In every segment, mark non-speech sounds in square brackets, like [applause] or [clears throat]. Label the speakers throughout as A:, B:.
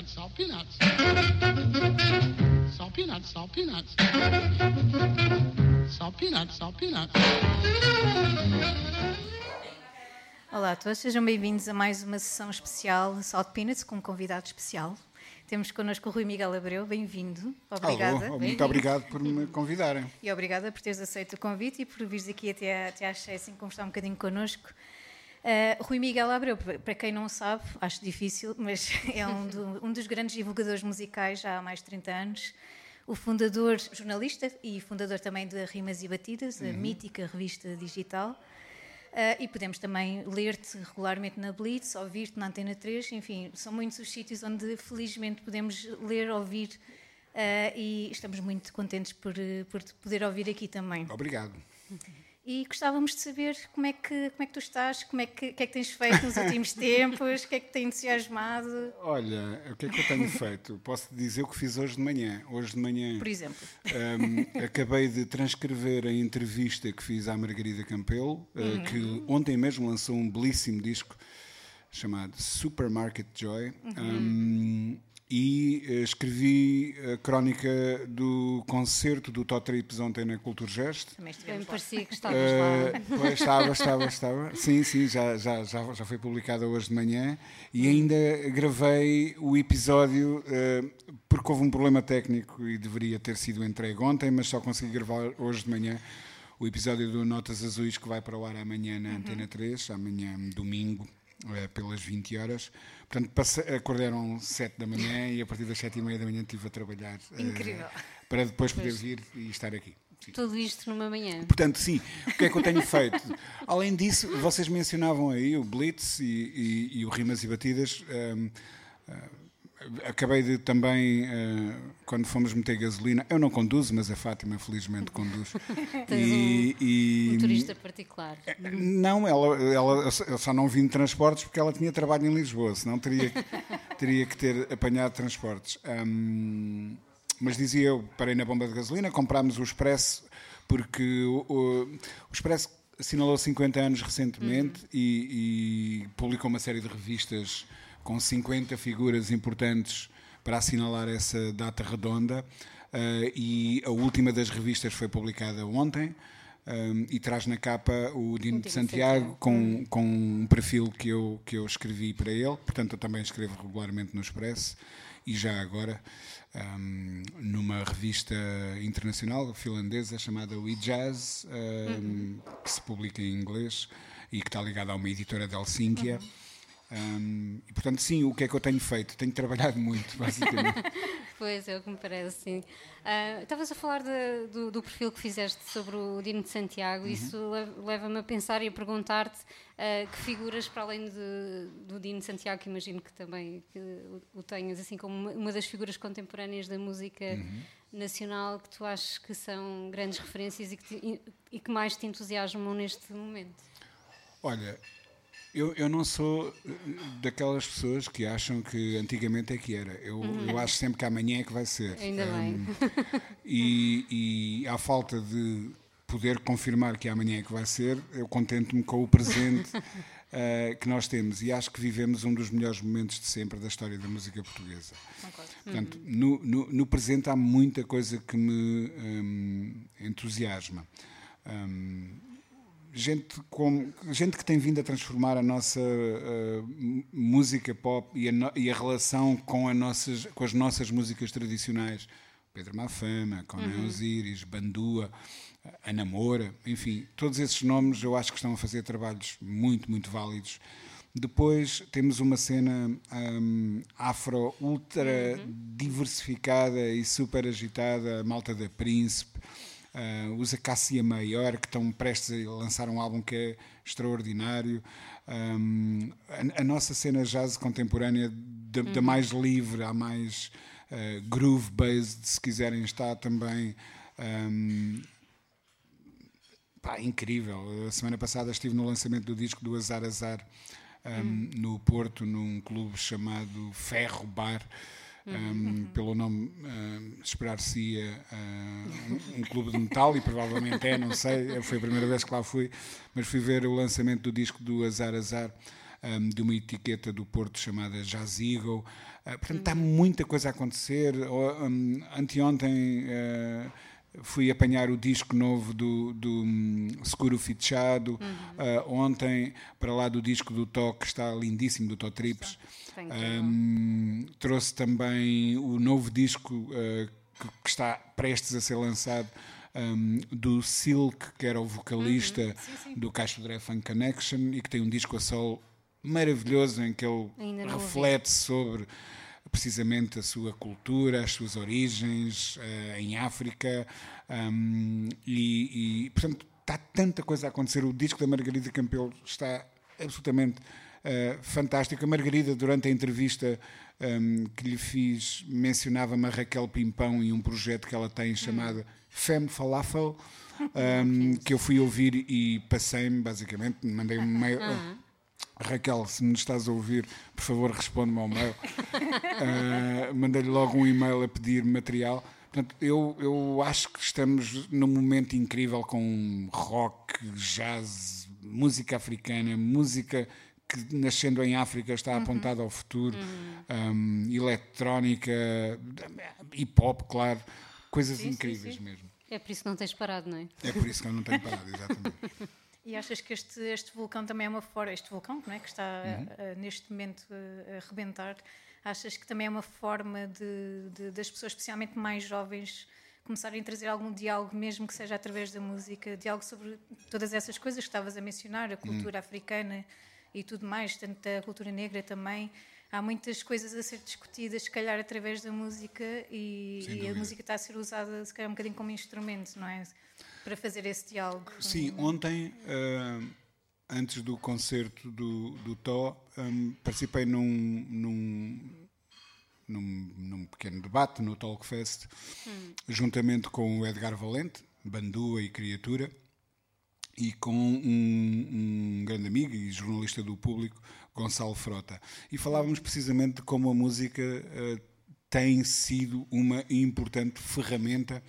A: peanuts, salt peanuts. Salt peanuts, salt peanuts. Salt peanuts, salt peanuts.
B: Olá a todos, sejam bem-vindos a mais uma sessão especial Salt Peanuts com um convidado especial. Temos connosco o Rui Miguel Abreu, bem-vindo. Obrigada.
C: Alô, muito obrigado por me convidarem.
B: E obrigada por teres aceito o convite e por vires aqui até, até à assim conversar um bocadinho connosco. Uh, Rui Miguel Abreu, para quem não sabe, acho difícil, mas [laughs] é um, do, um, dos grandes divulgadores musicais já há mais de 30 anos. O fundador, jornalista e fundador também da Rimas e Batidas, a uhum. mítica revista digital. Uh, e podemos também ler-te regularmente na Blitz, ouvir-te na Antena 3, enfim, são muitos os sítios onde felizmente podemos ler, ouvir uh, e estamos muito contentes por, por poder ouvir aqui também.
C: Obrigado.
B: E gostávamos de saber como é que, como é que tu estás, como é que, que é que tens feito nos últimos [laughs] tempos, o que é que te tem entusiasmado?
C: Olha, o que é que eu tenho feito? Posso dizer o que fiz hoje de manhã. Hoje de manhã.
B: Por exemplo.
C: Um, acabei de transcrever a entrevista que fiz à Margarida Campelo, uh, uhum. que ontem mesmo lançou um belíssimo disco chamado Supermarket Joy. Uhum. Um, e uh, escrevi a crónica do concerto do Tó Trips ontem na Culturgest.
B: Também estivemos parecia que [laughs] estavas uh, lá.
C: Pois, estava, estava, estava. Sim, sim, já, já, já, já foi publicada hoje de manhã e ainda gravei o episódio uh, porque houve um problema técnico e deveria ter sido entregue ontem, mas só consegui gravar hoje de manhã o episódio do Notas Azuis que vai para o ar amanhã na uhum. Antena 3, amanhã domingo, pelas 20 horas. Portanto, passe, acordaram 7 da manhã e a partir das 7 e meia da manhã estive a trabalhar.
B: Eh, Incrível.
C: Uh, para depois poder vir e estar aqui.
B: Sim. Tudo isto numa manhã.
C: Portanto, sim, o que é que eu tenho feito? Além disso, vocês mencionavam aí o Blitz e, e, e o Rimas e Batidas. Um, uh, Acabei de também, uh, quando fomos meter gasolina, eu não conduzo, mas a Fátima felizmente conduz. [laughs]
B: e, um, e, um turista particular.
C: Eh, não, ela, ela, eu só não vim de transportes porque ela tinha trabalho em Lisboa, senão teria, [laughs] teria que ter apanhado transportes. Um, mas dizia eu, parei na bomba de gasolina, comprámos o Expresso, porque o, o, o Expresso assinalou 50 anos recentemente uhum. e, e publicou uma série de revistas com 50 figuras importantes para assinalar essa data redonda. Uh, e a última das revistas foi publicada ontem. Um, eh, e traz na capa o Dino de Santiago com, hum. com um perfil que eu, que eu escrevi para ele. Portanto, eu também escrevo regularmente no Expresso e já agora um, numa revista internacional finlandesa chamada We Jazz, um, uhum. que se publica em inglês e que está ligada a uma editora de Helsínquia. Uhum. Um, e, portanto, sim, o que é que eu tenho feito? Tenho trabalhado muito, [laughs] basicamente. [laughs]
B: pois, é o que me parece, sim. Uh, estavas a falar de, do, do, perfil que fizeste sobre o Dino de Santiago, uhum. isso leva-me a pensar e a perguntar-te uh, que figuras, para além de, do Dino de Santiago, que imagino que também que o, o tenhas, assim como uma, uma, das figuras contemporâneas da música uhum. nacional, que tu achas que são grandes referências e que, te, e que mais te entusiasmam neste momento?
C: Olha, eu, eu não sou eh, daquelas pessoas que acham que antigamente é que era. Eu, uhum. eu acho sempre que amanhã é que vai ser.
B: Ainda um, bem. [laughs]
C: E, e à falta de poder confirmar que amanhã é que vai ser, eu contento-me com o presente uh, [laughs] que nós temos. E acho que vivemos um dos melhores momentos de sempre da história da música portuguesa. Concordo. Portanto, uhum. no, no, no, presente há muita coisa que me um, entusiasma. Um, gente, com, gente que tem vindo a transformar a nossa uh, música pop e a, no, e a, relação com, a nossas, com as nossas músicas tradicionais. Pedro Mafama, Conan uhum. Osiris, Bandua, Ana Moura, enfim, todos esses nomes eu acho que estão a fazer trabalhos muito, muito válidos. Depois temos uma cena um, afro ultra uhum. diversificada e super agitada, a malta da Príncipe, Uh, os Acácia Maior, que estão prestes a lançar um álbum que é extraordinário. Um, a, a, nossa cena jazz contemporânea, da, uhum. mais livre, a mais uh, groove-based, se quiserem, está também. Um, pá, incrível. A semana passada estive no lançamento do disco do Azar Azar um, uhum. no Porto, num clube chamado Ferro Bar. Um, pelo nome esperar-se-ia uh, um, um, clube de metal e provavelmente é, não sei, foi a primeira vez que lá fui, mas fui ver o lançamento do disco do Azar Azar um, de uma etiqueta do Porto chamada Jazz Eagle. Uh, portanto, está muita coisa a acontecer. Anteontem uh, fui apanhar o disco novo do, do um, Seguro Fichado. Uhum. Uh, ontem, para lá do disco do Tó, que está lindíssimo, do Tó Trips. Um, trouxe também o novo disco uh, que, que, está prestes a ser lançado um, do Silk, que era o vocalista uhum. sim, sim. do Cacho Connection e que tem um disco a solo maravilhoso em que ele reflete sobre precisamente a sua cultura, as suas origens uh, em África um, e, e, portanto, está tanta coisa a acontecer. O disco da Margarida Campelo está absolutamente uh, fantástico. A Margarida, durante a entrevista um, que lhe fiz, mencionava-me a Raquel Pimpão e um projeto que ela tem chamado. Femme Falafel, [laughs] um, que eu fui ouvir e passei-me, basicamente, mandei [laughs] um mail. Uhum. Raquel, se me estás a ouvir, por favor, responde-me ao mail. Uh, [laughs] Mandei-lhe logo um e-mail a pedir material. Portanto, eu, eu acho que estamos num momento incrível com rock, jazz, música africana, música que nascendo em África está uhum. apontada ao futuro, uhum. um, eletrónica, hip hop, claro, coisas sim, incríveis sim, sim. mesmo.
D: É por isso que não tens parado, não é?
C: É por isso que eu não tenho parado, exatamente. [laughs]
B: E achas que este, este vulcão também é uma forma, este vulcão não é, que está uhum. uh, neste momento uh, a rebentar, achas que também é uma forma de, de, das pessoas, especialmente mais jovens, começarem a trazer algum diálogo, mesmo que seja através da música, diálogo sobre todas essas coisas que estavas a mencionar, a cultura uhum. africana e tudo mais, tanto a cultura negra também. Há muitas coisas a ser discutidas, se calhar através da música, e, e a música está a ser usada, se calhar, um bocadinho como instrumento, não é? Para fazer esse diálogo.
C: Sim, ontem, uh, antes do concerto do, do Tó, um, participei num, num, num, num, pequeno debate no Talkfest, hum. juntamente com o Edgar Valente, Bandua e Criatura, e com um, um, grande amigo e jornalista do público, Gonçalo Frota. E falávamos precisamente de como a música uh, tem sido uma importante ferramenta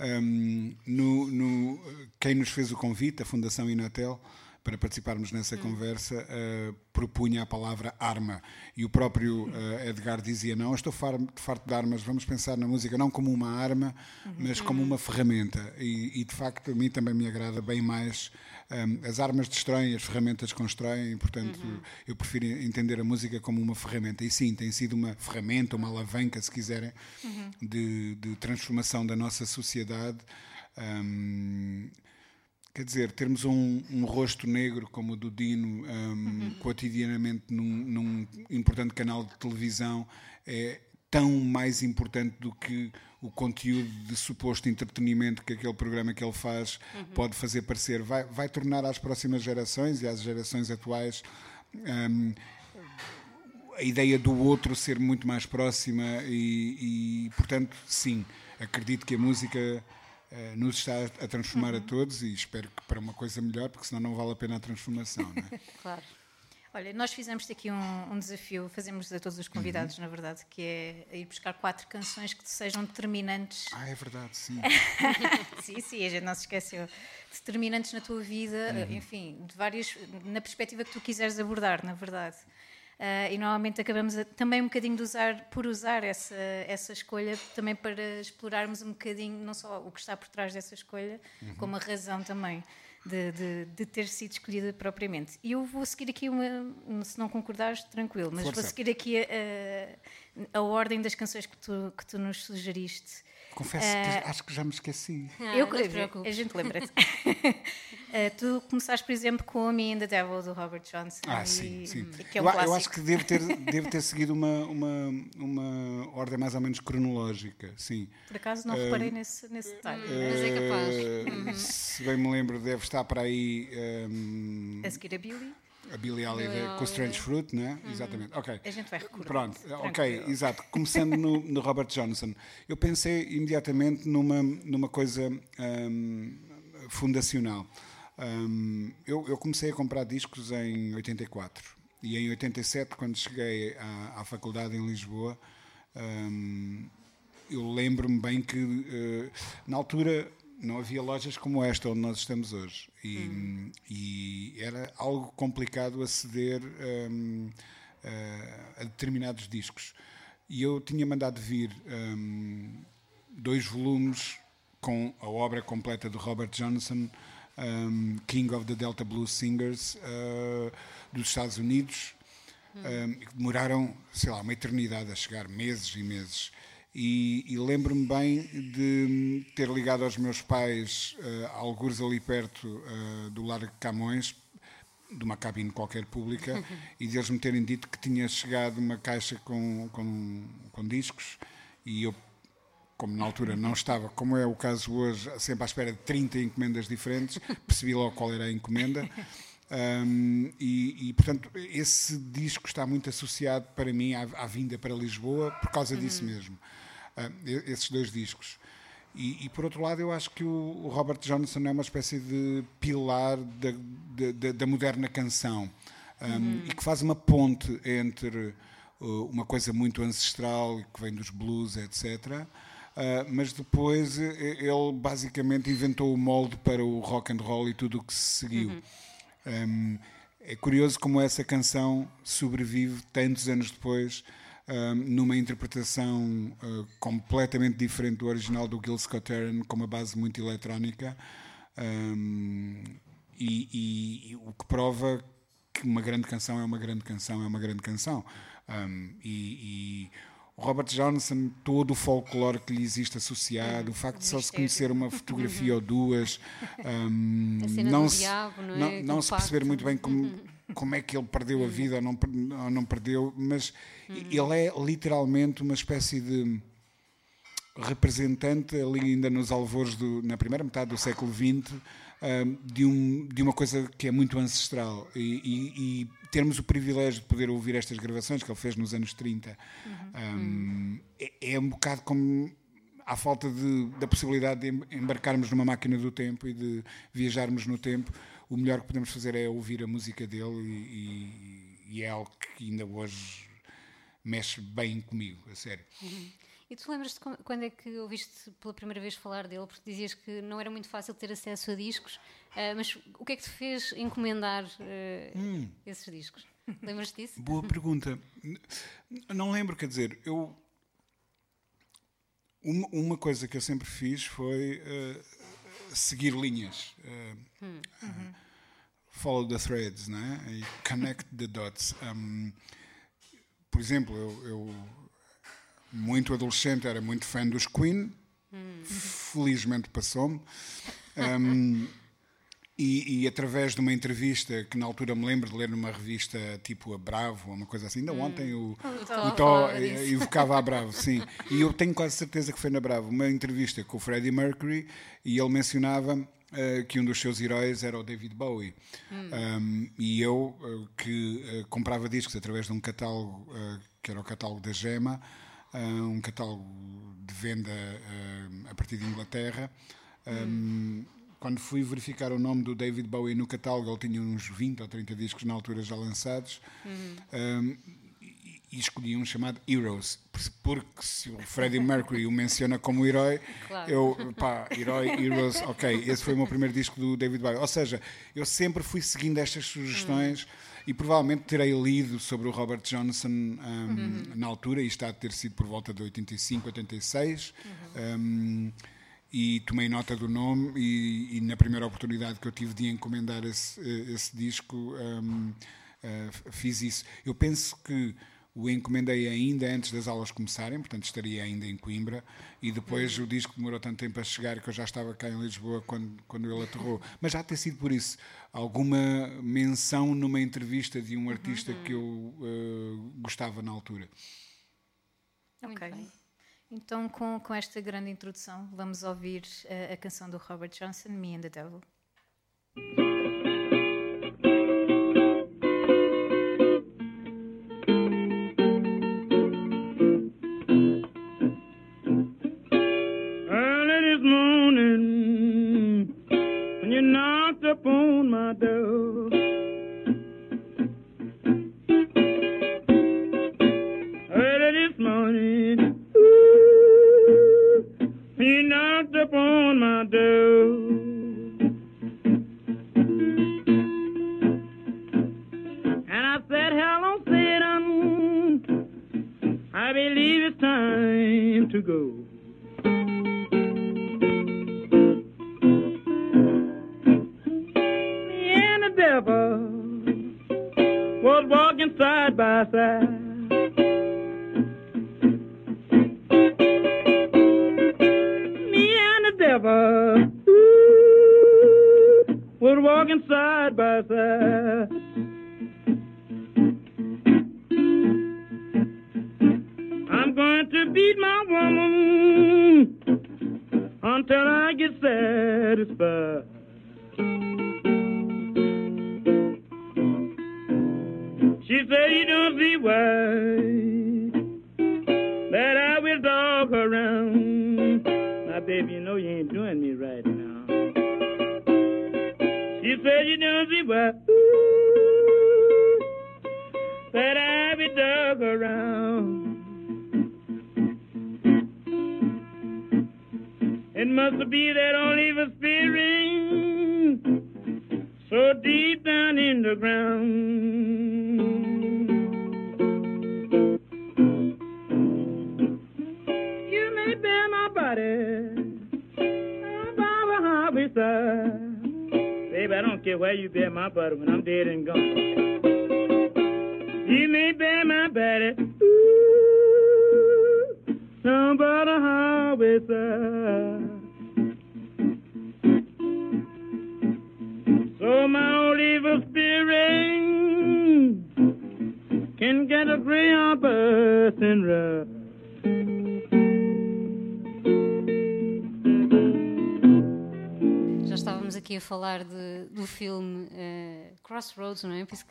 C: um, no, no, quem nos fez o convite, a Fundação Inatel, para participarmos nessa hum. conversa, uh, propunha a palavra arma. E o próprio uh, Edgar dizia: Não, estou farto, farto de armas, vamos pensar na música não como uma arma, uhum. mas como uma ferramenta. E, e, de facto, a mim também me agrada bem mais. Um, as armas destroem, as ferramentas constroem, portanto, uhum. eu prefiro entender a música como uma ferramenta. E sim, tem sido uma ferramenta, uma alavanca, se quiserem, uhum. de, de, transformação da nossa sociedade. Um, Quer dizer, termos um, um, rosto negro como o do Dino um, uhum. cotidianamente num, num, importante canal de televisão é tão mais importante do que o conteúdo de suposto entretenimento que aquele programa que ele faz uhum. pode fazer parecer. Vai, vai tornar às próximas gerações e às gerações atuais um, a ideia do outro ser muito mais próxima e, e portanto, sim, acredito que a música nos está a transformar uhum. a todos e espero que para uma coisa melhor, porque senão não vale a pena a transformação. Não é? [laughs]
B: claro. Olha, nós fizemos aqui um, um, desafio, fazemos a todos os convidados, uhum. na verdade, que é ir buscar quatro canções que sejam determinantes.
C: Ah, é verdade, sim. [laughs]
B: sim, sim, a gente não se esqueceu. Determinantes na tua vida, uhum. enfim, de várias, na perspectiva que tu quiseres abordar, na verdade. Uh, e normalmente acabamos a, também um bocadinho de usar, por usar essa, essa escolha, também para explorarmos um bocadinho, não só o que está por trás dessa escolha, uhum. como a razão também de, de, de, ter sido escolhida propriamente. E eu vou seguir aqui uma, se não concordares, tranquilo, mas Força. vou seguir aqui a, a, a, ordem das canções que tu, que tu nos sugeriste.
C: Confesso uh, que acho que já me esqueci.
B: Ah, eu, a gente lembra-te. uh, [laughs] tu começaste, por exemplo, com Me and the Devil, do Robert Johnson.
C: Ah, e, sim, sim. Que é um eu, eu, acho que devo ter, devo ter seguido uma, uma, uma ordem mais ou menos cronológica, sim.
B: Por acaso não uh, reparei nesse, nesse detalhe.
D: mas é capaz.
C: Uhum. Se bem me lembro, deve estar para aí... Um,
B: a seguir a Billy?
C: A Billie Holiday com Strange Fruit, né? Uhum. Exatamente. Ok.
B: A gente vai recordar.
C: Pronto, ok, exato. Começando no, no, Robert Johnson, eu pensei imediatamente numa, numa coisa um, fundacional. Um, eu, eu, comecei a comprar discos em 84 e em 87, quando cheguei à, à faculdade em Lisboa, um, eu lembro-me bem que uh, na altura não havia lojas como esta onde nós estamos hoje e, hum. e era algo complicado aceder um, a, a, determinados discos. E eu tinha mandado vir um, dois volumes com a obra completa do Robert Johnson, um, King of the Delta Blues Singers, uh, dos Estados Unidos. Hum. demoraram, sei lá, uma eternidade a chegar, meses e meses. E, e lembro-me bem de ter ligado aos meus pais, uh, alguns ali perto uh, do Largo Camões, de uma cabine qualquer pública, [laughs] e deles me terem dito que tinha chegado uma caixa com, com, com discos, e eu, como na altura não estava, como é o caso hoje, sempre à espera de 30 encomendas diferentes, [laughs] percebi logo qual era a encomenda. Um, e, e, portanto, esse disco está muito associado para mim à, à vinda para Lisboa por causa disso uhum. mesmo esses dois discos. E, e, por outro lado, eu acho que o, Robert Johnson é uma espécie de pilar da, da, da moderna canção um, uhum. e que faz uma ponte entre uh, uma coisa muito ancestral que vem dos blues, etc. Uh, ah, mas depois ele basicamente inventou o molde para o rock and roll e tudo o que se seguiu. Uhum. Um, é curioso como essa canção sobrevive tantos anos depois numa interpretação uh, completamente diferente do original do Gil Scott-Heron, com uma base muito eletrónica, um, e, e, e, o que prova que uma grande canção é uma grande canção, é uma grande canção. Um, e, e Robert Johnson, todo o folclore que lhe existe associado, o facto de só se conhecer uma fotografia ou duas, um, não, se, diabo, não, é? não, não se perceber muito bem como, como é que ele perdeu a vida ou não, ou não perdeu, mas ele é literalmente uma espécie de representante ali ainda nos alvores do, na primeira metade do século XX de, um, de uma coisa que é muito ancestral. E, e, e, termos o privilégio de poder ouvir estas gravações que ele fez nos anos 30 uhum. um, é, é, um bocado como à falta de, da possibilidade de embarcarmos numa máquina do tempo e de viajarmos no tempo o melhor que podemos fazer é ouvir a música dele e, e é algo que ainda hoje mexe bem comigo, a sério.
D: Uhum. E tu lembras-te quando é que ouviste pela primeira vez falar dele? Porque dizias que não era muito fácil ter acesso a discos, uh, mas o que é que te fez encomendar uh, hum. esses discos? Lembras-te disso?
C: Boa [laughs] pergunta. Não lembro, quer dizer, eu. Uma, coisa que eu sempre fiz foi uh, seguir linhas. Uhum. Follow the threads, né? E connect the dots. Um, por exemplo, eu, eu muito adolescente, era muito fã dos Queen. Hum. Felizmente passou-me. Um, e, e, através de uma entrevista que na altura me lembro de ler numa revista tipo a Bravo, ou uma coisa assim, ainda hum. ontem o, o Tó evocava a Bravo, [laughs] sim. E eu tenho quase certeza que foi na Bravo, uma entrevista com o Freddie Mercury e ele mencionava uh, que um dos seus heróis era o David Bowie. Hum. Um, e eu, uh, que uh, comprava discos através de um catálogo que era o catálogo da Gema, um catálogo de venda a partir de Inglaterra. Um, quando fui verificar o nome do David Bowie no catálogo, ele tinha uns 20 ou 30 discos na altura já lançados. Uhum. Um, e escolhi um chamado Heroes, porque se o Freddie Mercury o menciona como herói, claro. eu, pá, herói, Heroes, ok, esse foi o meu primeiro disco do David Bowie. Ou seja, eu sempre fui seguindo estas sugestões. Uhum e provavelmente terei lido sobre o Robert Johnson um, uhum. na altura, e está a ter sido por volta de 85, 86. Uhum. Um, e tomei nota do nome e, e, na primeira oportunidade que eu tive de encomendar esse, esse disco um, uh, eh, fiz isso. Eu penso que o encomendei ainda antes das aulas começarem, portanto estaria ainda em Coimbra, e depois o disco demorou tanto tempo a chegar que eu já estava cá em Lisboa quando, quando ele aterrou. Mas já ter sido por isso alguma menção numa entrevista de um artista uhum. que eu uh, gostava na altura.
B: Ok. Então, com, com esta grande introdução, vamos ouvir uh, a canção do Robert Johnson, Me and the Devil.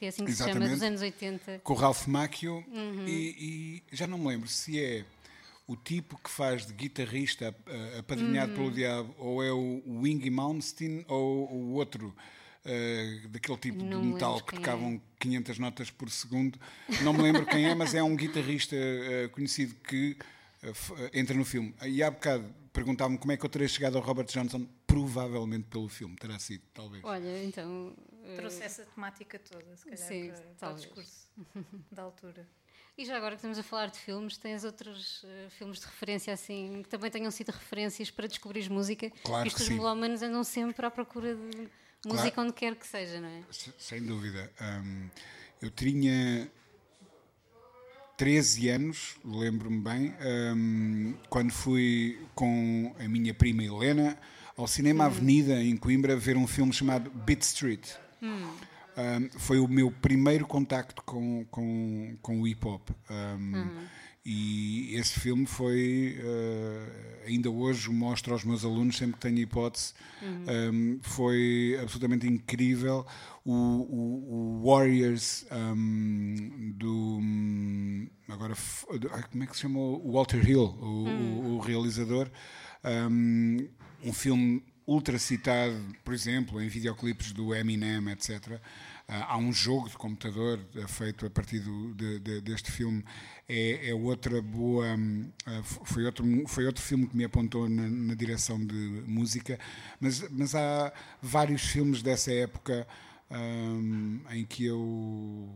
D: Que é assim que se chama,
C: Exatamente.
D: dos anos 80.
C: com o Ralph Macchio
D: Uhum.
C: e, e já não me lembro se é o tipo que faz de guitarrista uh, apadrinhado
D: Uhum.
C: pelo diabo ou é o Wingy Malmsteen ou o outro uh, daquele tipo
D: Não
C: de
D: me
C: metal que tocavam 500 notas por segundo não me lembro quem é mas é um guitarrista uh, conhecido que uh, entra no filme e há bocado perguntavam-me como é que eu teria chegado ao Robert Johnson provavelmente pelo filme terá sido talvez
D: Olha, então. Eh,
B: Trouxe essa temática toda, se calhar,
D: Sim,
B: para, para o discurso [laughs] da altura.
D: E já agora que estamos a falar de filmes, tens outros eh, filmes de referência assim que também tenham sido referências para descobrir música?
C: Claro
D: Isto
C: que
D: os
C: sim.
D: melómanos andam sempre à procura de música onde quer que seja, não é?
C: Se- Sem dúvida. Hum, eu tinha 13 anos, lembro-me bem, hum, quando fui com a minha prima Helena ao Cinema Avenida, em Coimbra, ver um filme chamado Beat Street. Um, foi o meu primeiro contacto com, com, com o hip hop. Um, E esse filme foi, uh, ainda hoje mostro aos meus alunos, sempre que tenho hipótese, um, foi absolutamente incrível. O, o- o Warriors um, do. Agora, como é que se chama? O Walter Hill, o, o- o realizador. Um filme ultra citado, por exemplo, em videoclipes do Eminem, etc. Ah, há um jogo de computador eh, feito a partir do- de- de- deste filme. É, é outra boa. hum, ah, foi, outro, foi outro filme que me apontou na, na direção de música, mas, mas há vários filmes dessa época hum, em que eu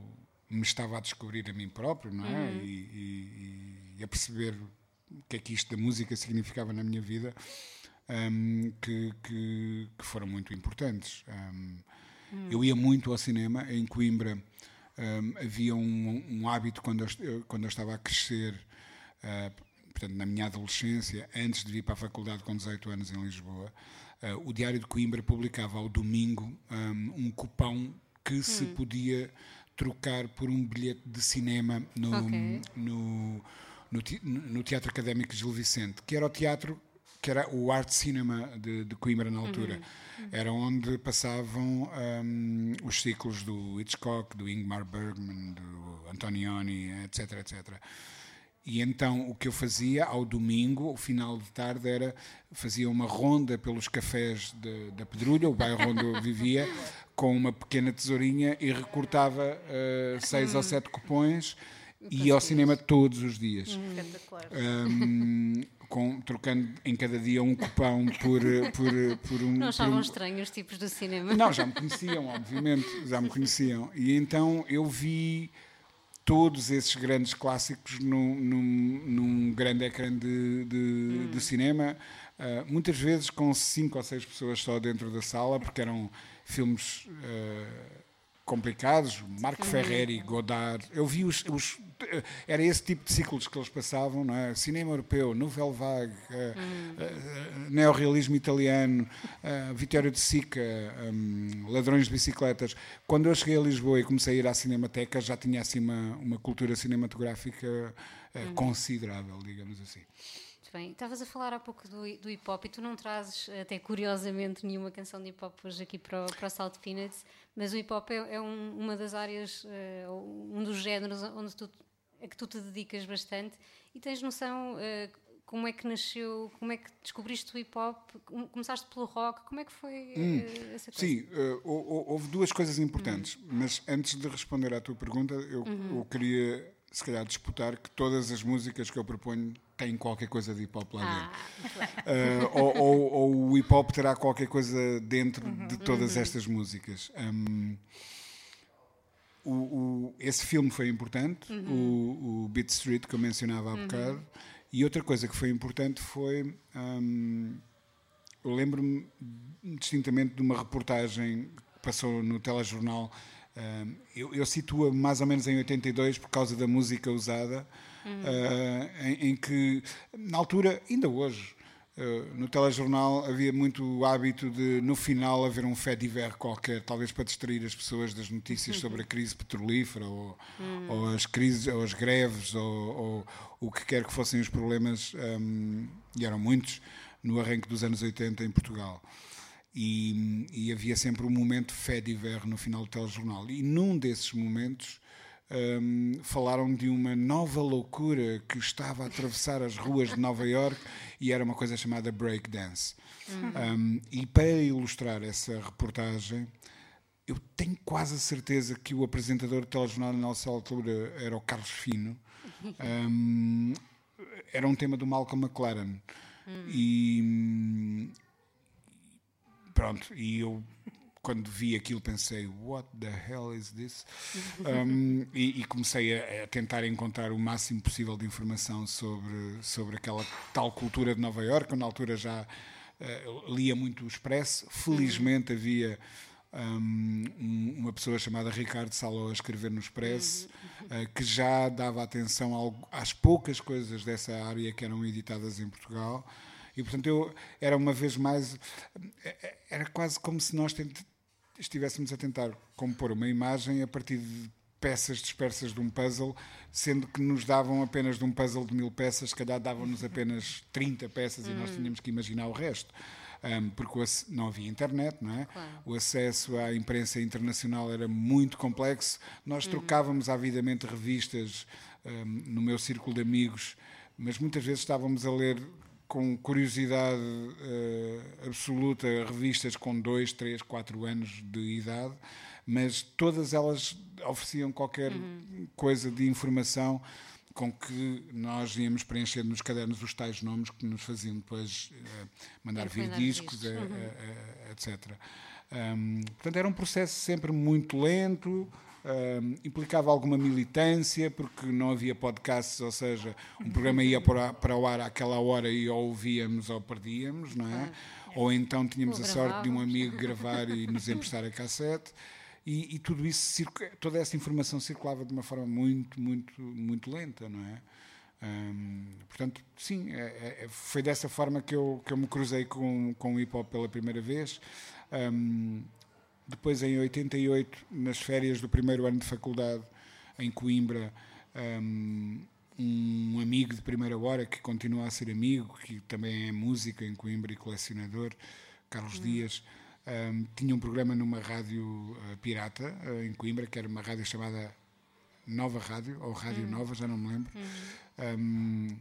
C: me estava a descobrir a mim próprio, não é? E, e- e a perceber o que é que isto da música significava na minha vida um, que, que- que foram muito importantes. Um, Eu ia muito ao cinema, em Coimbra havia um, um hábito quando eu, quando eu estava a crescer, uh, portanto, na minha adolescência, antes de vir para a faculdade com 18 anos em Lisboa, uh, o Diário de Coimbra publicava ao domingo um, cupão que se podia trocar por um bilhete de cinema no,
D: Ok.
C: no, no, no Teatro Académico Gil Vicente, que era o teatro que era o Art Cinema de, de Coimbra na altura. Era onde passavam hum, os ciclos do Hitchcock, do Ingmar Bergman, do Antonioni, etc, etc. E então o que eu fazia ao domingo, ao final de tarde, era fazia uma ronda pelos cafés de- da Pedrulha, o bairro onde eu vivia, [laughs] com uma pequena tesourinha e recortava eh, seis ou sete cupões e ia ao cinema todos os dias.
B: Espetacular.
C: Hum, com- trocando em cada dia um cupão por, por, por um.
D: Não achavam
C: um-
D: estranhos os tipos do cinema?
C: não, já me conheciam, obviamente, já me conheciam. E então eu vi todos esses grandes clássicos num, num, num grande ecrã de, de, de cinema, uh, muitas vezes com cinco ou seis pessoas só dentro da sala, porque eram filmes uh, complicados, Marco Ferreri, Godard. Eu vi os, os, Era esse tipo de ciclos que eles passavam, não é? Cinema europeu, Nouvelle Vague, uh, neorrealismo italiano, uh, Vitório de Sica, um, Ladrões de Bicicletas. Quando eu cheguei a Lisboa e comecei a ir à Cinemateca, já tinha assim uma, uma cultura cinematográfica considerável, digamos assim.
D: Muito bem. Estavas a falar há pouco do, do hip hop e tu não trazes, até curiosamente, nenhuma canção de hip hop hoje aqui para o, para o Peanuts, mas o hip hop é, é um, uma das áreas, uh, um dos géneros onde tu, a que tu te dedicas bastante e tens noção uh, como é que nasceu, como é que descobriste o hip hop? Começaste pelo rock, como é que foi hum, uh, essa coisa?
C: Sim, houve duas coisas importantes, uhum. mas antes de responder à tua pergunta, eu, uhum. eu queria se calhar disputar que todas as músicas que eu proponho têm qualquer coisa de hip hop lá ah, dentro. Uh, ou, ou, ou, o hip hop terá qualquer coisa dentro uhum, de todas uhum. estas músicas. Um, o, o, esse filme foi importante, uhum. o, o Beat Street, que eu mencionava há uhum. bocado. E outra coisa que foi importante foi. Um, eu lembro-me distintamente de uma reportagem que passou no telejornal. Um, eu, eu situo mais ou menos em 82 por causa da música usada uh, em, em, que, na altura, ainda hoje, no telejornal havia muito hábito de, no final, haver um fé diver qualquer, talvez para distrair as pessoas das notícias [laughs] sobre a crise petrolífera ou, hum. ou as crises, ou as greves, ou, ou, o que quer que fossem os problemas, um, e eram muitos, no arranque dos anos 80 em Portugal. E, e, havia sempre um momento fé diver no final do telejornal. E num desses momentos um, falaram de uma nova loucura que estava a atravessar as ruas de Nova York e era uma coisa chamada breakdance. Uhum. Um, e para ilustrar essa reportagem, eu tenho quase a certeza que o apresentador de telejornal na nossa altura era o Carlos Fino. Um, era um tema do Malcolm McLaren. Uhum. E pronto, e eu quando vi aquilo pensei, what the hell is this? Um, e, e, comecei a, a, tentar encontrar o máximo possível de informação sobre, sobre aquela tal cultura de Nova Iorque. Na altura já uh, lia muito o Expresso. Felizmente uhum. havia um, uma pessoa chamada Ricardo Saló a escrever no Expresso, uhum. uh, que já dava atenção ao, às poucas coisas dessa área que eram editadas em Portugal. E, portanto, eu era uma vez mais. Era quase como se nós estivéssemos a tentar compor uma imagem a partir de peças dispersas de um puzzle, sendo que nos davam apenas de um puzzle de mil peças, se calhar davam-nos apenas [laughs] 30 peças hum. e nós hum. tínhamos que imaginar o resto. Um, porque não havia internet, não é? Claro. O acesso à imprensa internacional era muito complexo. Nós uhum. trocávamos avidamente revistas um, no meu círculo de amigos, mas muitas vezes estávamos a ler com curiosidade uh, absoluta revistas com dois, três, quatro anos de idade, mas todas elas ofereciam qualquer uhum. coisa de informação com que nós íamos preencher nos cadernos os tais nomes que nos faziam depois uh, mandar vir discos, uh, uhum. etc. Um, portanto, era um processo sempre muito lento, Uh, implicava alguma militância, porque não havia podcasts, ou seja, um programa ia para, para o ar àquela hora e ou ouvíamos ou perdíamos, não é? Ou então tínhamos a sorte de um amigo gravar e nos emprestar a cassete. E, e, tudo isso, toda essa informação circulava de uma forma muito, muito, muito lenta, não é? Um, portanto, sim, é, é, foi dessa forma que eu, que eu me cruzei com, com o hip hop pela primeira vez. Um, depois, em 88, nas férias do primeiro ano de faculdade, em Coimbra, um, um amigo de primeira hora, que continua a ser amigo, que também é músico em Coimbra e colecionador, Carlos hum. Dias, um, tinha um programa numa rádio uh, pirata uh, em Coimbra, que era uma rádio chamada Nova Rádio, ou Rádio hum. Nova, já não me lembro. Hum. Um,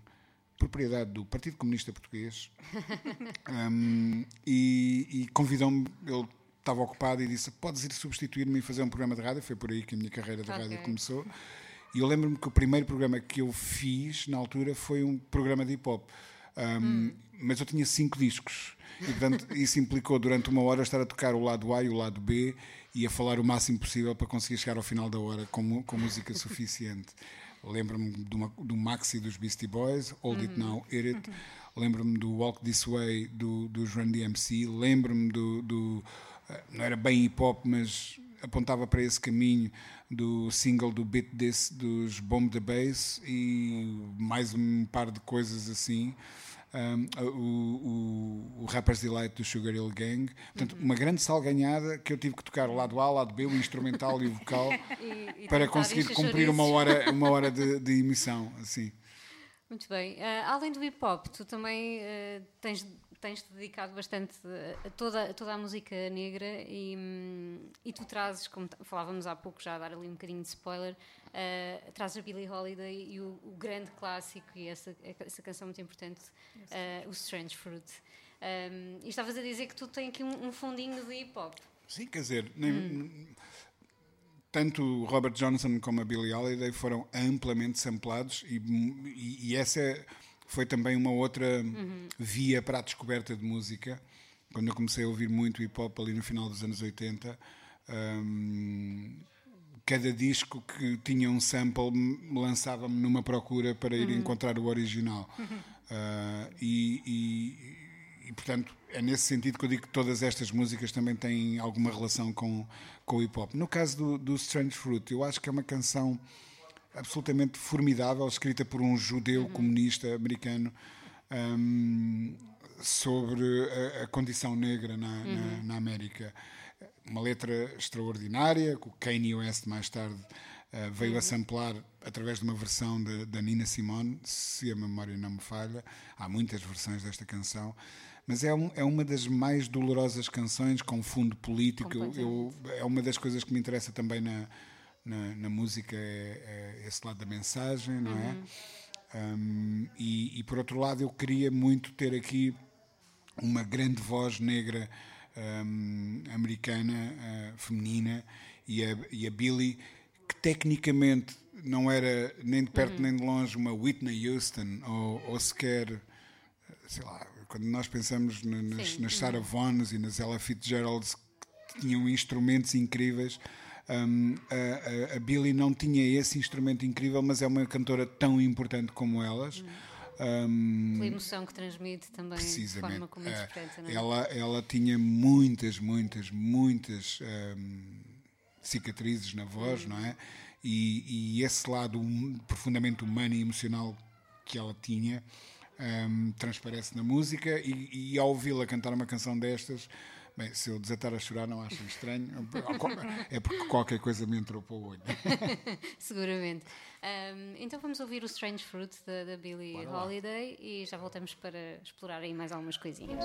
C: propriedade do Partido Comunista Português [laughs] e, e convidou-me, ele estava ocupado e disse: Podes ir substituir-me e fazer um programa de rádio. Foi por aí que a minha carreira de okay. rádio começou. E eu lembro-me que o primeiro programa que eu fiz na altura foi um programa de hip hop. Um, hum. Mas eu tinha cinco discos. E, portanto, [laughs] isso implicou durante uma hora estar a tocar o lado A e o lado B. e a falar o máximo possível para conseguir chegar ao final da hora com, com música [laughs] suficiente. Lembro-me do Maxi dos Beastie Boys, Hold It Now, Hit It. Lembro-me do Walk This Way do, dos Run DMC. Lembro-me do, do não era bem hip hop, mas apontava para esse caminho do single do Beat This dos Bomb the Bass e mais um par de coisas assim. Um, o, o, o Rapper's Delight do Sugar Hill Gang. Portanto, uma grande salganhada que eu tive que tocar o lado A, o lado B, o instrumental e o vocal [laughs]
D: E- e
C: para conseguir cumprir uma hora, uma hora de, [laughs] de emissão. Assim.
D: Muito bem. Ah, além do hip hop, tu também ah, tens, tens te dedicado bastante a toda, a toda a música negra e, hum, e tu trazes, como falávamos há pouco, já a dar ali um bocadinho de spoiler, ah, trazes a Billie Holiday e o, o grande clássico e essa, essa canção muito importante, ah, o Strange Fruit. Um, e estavas a dizer que tu tens aqui um, um fundinho de hip hop.
C: Sim, quer dizer, nem- tanto o Robert Johnson como a Billie Holiday foram amplamente samplados e, e- e essa é- foi também uma outra via para a descoberta de música. Quando eu comecei a ouvir muito hip hop ali no final dos anos 80, hum, cada disco que tinha um sample me lançava-me numa procura para ir encontrar o original. Ah, e, e- e, portanto, é nesse sentido que eu digo que todas estas músicas também têm alguma relação com, com o hip hop. No caso do, do Strange Fruit, eu acho que é uma canção absolutamente formidável, escrita por um judeu comunista americano. hum, sobre a, a condição negra na, na, na América. Uma letra extraordinária, que o Kanye West mais tarde eh, veio a samplar através de uma versão da Nina Simone, se a memória não me falha. Há muitas versões desta canção. Mas é, um- é uma das mais dolorosas canções com fundo político. Eu- eu- é uma das coisas que me interessa também na, na, na música, é, é esse lado da mensagem, não é? Um, e, e por outro lado, eu queria muito ter aqui uma grande voz negra um, americana, uh, feminina, e a, e a Billie, que tecnicamente não era nem de perto nem de longe uma Whitney Houston, ou, ou sequer, sei lá, quando nós pensamos na- nas,
D: Sim.
C: nas Sarah Vaughan's e nas Ella Fitzgeralds, que tinham instrumentos incríveis. Um, a, a, Billie não tinha esse instrumento incrível, mas é uma cantora tão importante como elas. Um,
D: Pela emoção que transmite também, de forma como
C: É,
D: interpreta. Não é?
C: ela, ela tinha muitas, muitas, muitas hum, cicatrizes na voz,
D: Hum.
C: não é? E, e esse lado hum, profundamente humano e emocional que ela tinha hum, transparece na música. E, e ao ouvi-la cantar uma canção destas, bem, se eu desatar a chorar, não acho estranho, é porque qualquer coisa me entrou para o olho. [laughs]
D: Seguramente. Ahm, então vamos ouvir o Strange Fruit da, da Billie Holiday e já voltamos para explorar aí mais algumas coisinhas.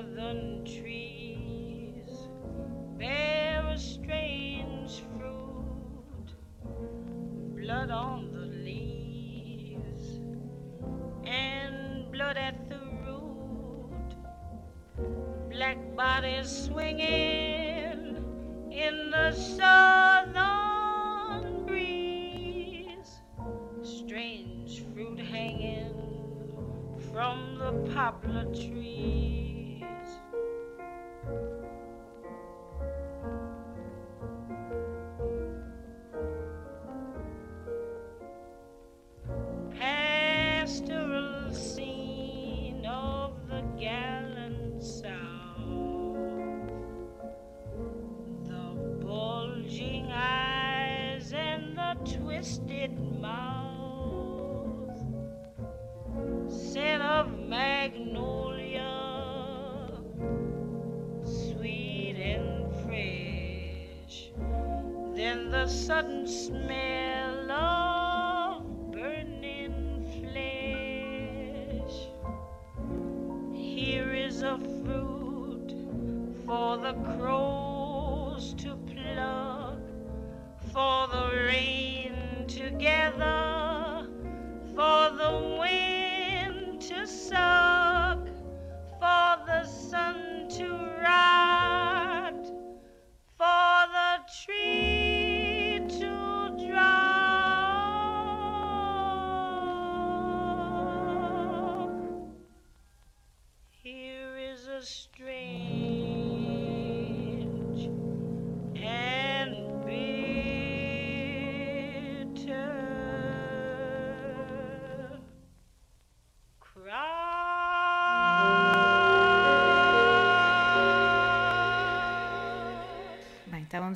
E: Southern trees to pluck, for the rain to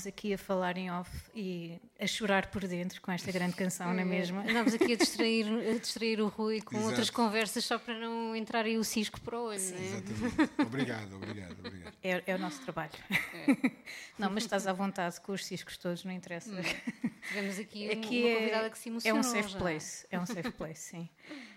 B: estávamos aqui a falar em off e a chorar por dentro com esta grande canção, não é mesmo?
D: Andámos aqui a distrair, a distrair o Rui com
C: Exato.
D: outras conversas só para não entrar aí o cisco para o olho, não é?
C: Exatamente. Obrigado, obrigado, obrigado.
B: É, é o nosso trabalho. [laughs] Não, mas estás à vontade com os ciscos todos, não interessa.
D: Tivemos aqui, um-
B: Aqui
D: uma
B: é,
D: convidada que se
B: é
D: emocionou
B: um safe
D: já.
B: place, é um safe place, sim.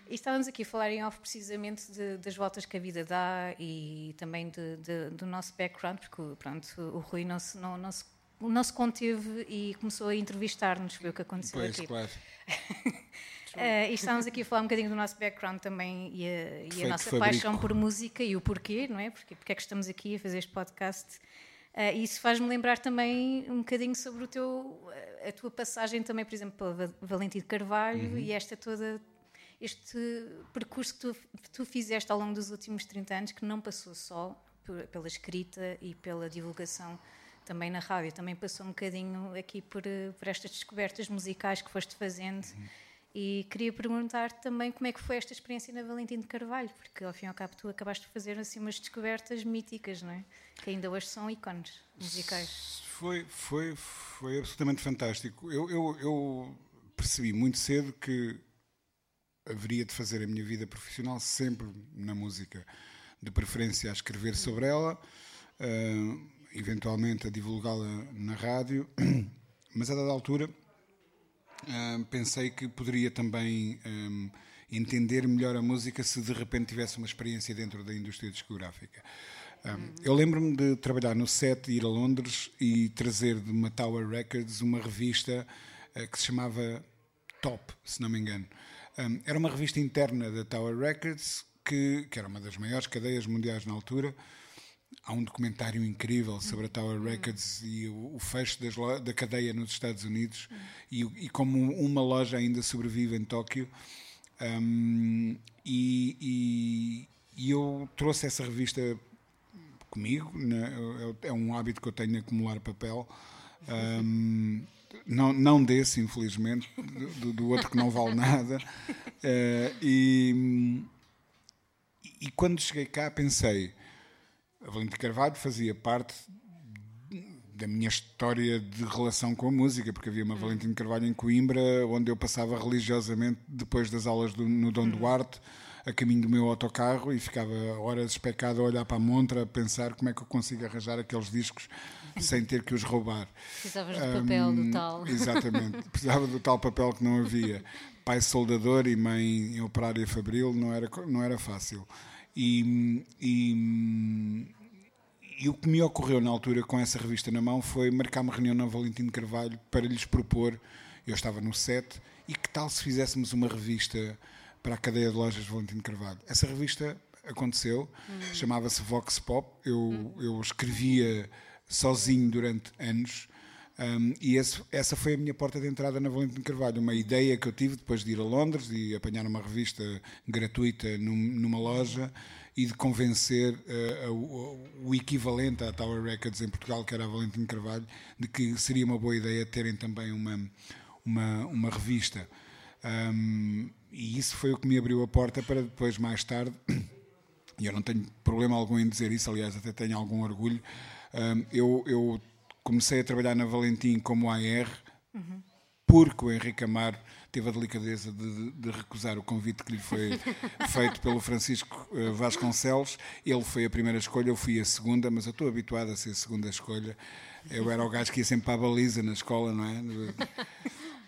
B: E estávamos aqui a falar em off precisamente de- das voltas que a vida dá e também de- de- do nosso background, porque pronto, o Rui não se, não, não se, não se conteve e começou a entrevistar-nos, foi o que aconteceu
C: Pois,
B: aqui.
C: claro. [laughs]
B: Eh, e estávamos aqui a falar um bocadinho do nosso background também e a, e a nossa paixão por música e o porquê, não é? Porque, porque é que estamos aqui a fazer este podcast. Eh, e isso faz-me lembrar também um bocadinho sobre o teu, a tua passagem também, por exemplo, pela Va- Valentim de Carvalho
C: Uhum.
B: e esta toda este percurso que tu, que tu fizeste ao longo dos últimos 30 anos, que não passou só por- pela escrita e pela divulgação também na rádio, também passou um bocadinho aqui por, eh, por estas descobertas musicais que foste fazendo. E queria perguntar também como é que foi esta experiência na Valentim de Carvalho, porque ao fim e ao cabo tu acabaste de fazer assim umas descobertas míticas, não é? Que ainda hoje são ícones musicais.
C: Foi, foi, foi absolutamente fantástico. Eu, eu, eu percebi muito cedo que haveria de fazer a minha vida profissional sempre na música, de preferência a escrever sobre ela, eh, eventualmente a divulgá-la na rádio, [clears throat] mas a dada altura ah, pensei que poderia também ah, entender melhor a música se de repente tivesse uma experiência dentro da indústria discográfica. Ah, eu lembro-me de trabalhar no set, ir a Londres e trazer de uma Tower Records uma revista que se chamava Top, se não me engano. Era uma revista interna da Tower Records, que, que era uma das maiores cadeias mundiais na altura. Há um documentário incrível sobre a Tower Records e o, o fecho da cadeia nos Estados Unidos e, e como uma loja ainda sobrevive em Tóquio. Um, e, e- e eu trouxe essa revista comigo, né? É um hábito que eu tenho de acumular papel. Um, não, não desse, infelizmente, do, do outro que não vale nada. [laughs] Eh, e, e quando cheguei cá pensei, a Valentim Carvalho fazia parte da minha história de relação com a música, porque havia uma Valentim Carvalho em Coimbra, onde eu passava religiosamente depois das aulas do- no Dom Duarte, a caminho do meu autocarro e ficava horas especado a olhar para a montra, a pensar como é que eu consigo arranjar aqueles discos sem ter que os roubar.
D: Precisavas de papel do tal.
C: Exatamente. [laughs] Precisava do tal papel que não havia. Pai soldador e mãe em operária fabril não era, não era fácil. E, e, e o que me ocorreu na altura com essa revista na mão foi marcar uma reunião na Valentim de Carvalho para lhes propor, eu estava no set, e que tal se fizéssemos uma revista para a cadeia de lojas Valentim de Carvalho? Essa revista aconteceu, chamava-se Vox Pop, eu, eu escrevia sozinho durante anos, um, e esse- essa foi a minha porta de entrada na Valentim Carvalho. Uma ideia que eu tive depois de ir a Londres e apanhar uma revista gratuita num- numa loja e de convencer a- o, o equivalente à Tower Records em Portugal, que era a Valentim Carvalho, de que seria uma boa ideia terem também uma, uma, uma revista. Um, e isso foi o que me abriu a porta para depois, mais tarde, [coughs] e eu não tenho problema algum em dizer isso, aliás, até tenho algum orgulho. Um, eu, eu comecei a trabalhar na Valentim como AR porque o Henrique Amaro teve a delicadeza de, de- recusar o convite que lhe foi [laughs] feito pelo Francisco eh, Vasconcelos. Ele foi a primeira escolha, eu fui a segunda, mas eu estou habituado a ser a segunda escolha. Eu era o gajo que ia sempre para a baliza na escola, não é?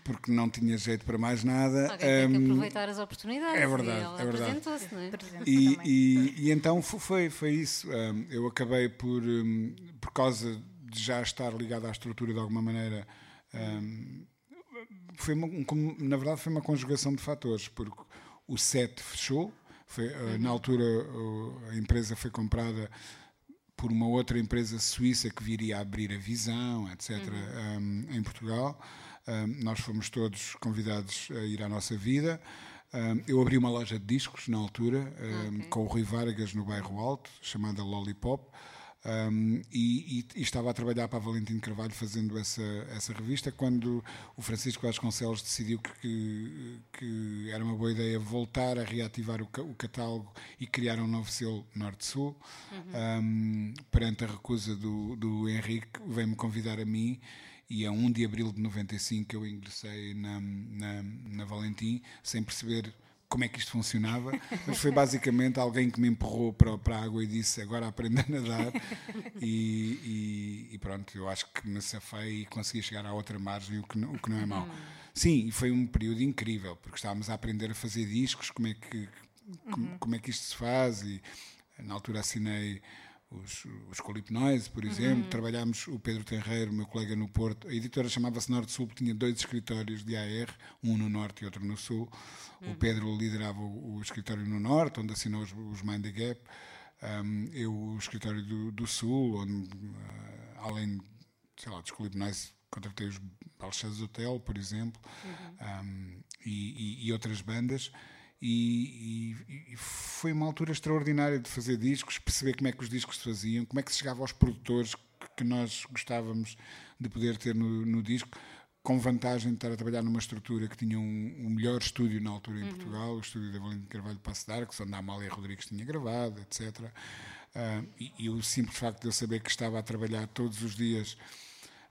C: Porque não tinha jeito para mais nada.
D: Alguém tem que
C: Hum,
D: aproveitar as oportunidades.
C: é verdade,
D: e ela
C: é verdade.
D: apresentou-se, não é?
C: E, e- e então fo- foi, foi isso. Um, eu acabei por, um, por causa de já estar ligado à estrutura de alguma maneira, um, foi uma- um na verdade foi uma conjugação de fatores, porque o set fechou, foi, uh, na altura a empresa foi comprada por uma outra empresa suíça que viria a abrir a visão, etc., um, em Portugal. Um, nós fomos todos convidados a ir à nossa vida. Um, eu abri uma loja de discos na altura, um, com o Rui Vargas no bairro Alto, chamada Lollipop. Um, e, e- e estava a trabalhar para a Valentim Carvalho fazendo essa, essa revista quando o Francisco Vasconcelos decidiu que, que, que era uma boa ideia voltar a reativar o, o catálogo e criar um novo selo Norte-Sul. Um, perante a recusa do, do Henrique, veio-me convidar a mim e a 1 de abril de 95 eu ingressei na, na, na Valentim sem perceber como é que isto funcionava, mas foi basicamente alguém que me empurrou para, para a água e disse agora aprenda a nadar. [laughs] E, e- e pronto, eu acho que me safei e consegui chegar à outra margem, o que não, o que não é mau. Sim, e foi um período incrível, porque estávamos a aprender a fazer discos, como é que, como, como é que isto se faz e na altura assinei os, os Colipnoise, por exemplo, trabalhámos o Pedro Tenreiro, meu colega no Porto, a editora chamava-se Norte Sul, tinha dois escritórios de AR, um no Norte e outro no Sul. O Pedro liderava o, o escritório no Norte, onde assinou os, os Mind the Gap, Um, eu o escritório do, do Sul, onde ah, além sei lá, dos Colipnoise, contratei os Balchas Hotel, por exemplo, um, e, e- e outras bandas. E, e- e foi uma altura extraordinária de fazer discos, perceber como é que os discos se faziam, como é que se chegava aos produtores que, que nós gostávamos de poder ter no, no disco, com vantagem de estar a trabalhar numa estrutura que tinha um, um melhor estúdio na altura em Portugal, o estúdio da Valentim Carvalho Passo de Arcos, onde a Amália Rodrigues tinha gravado, etc. Ah, e, e o simples facto de eu saber que estava a trabalhar todos os dias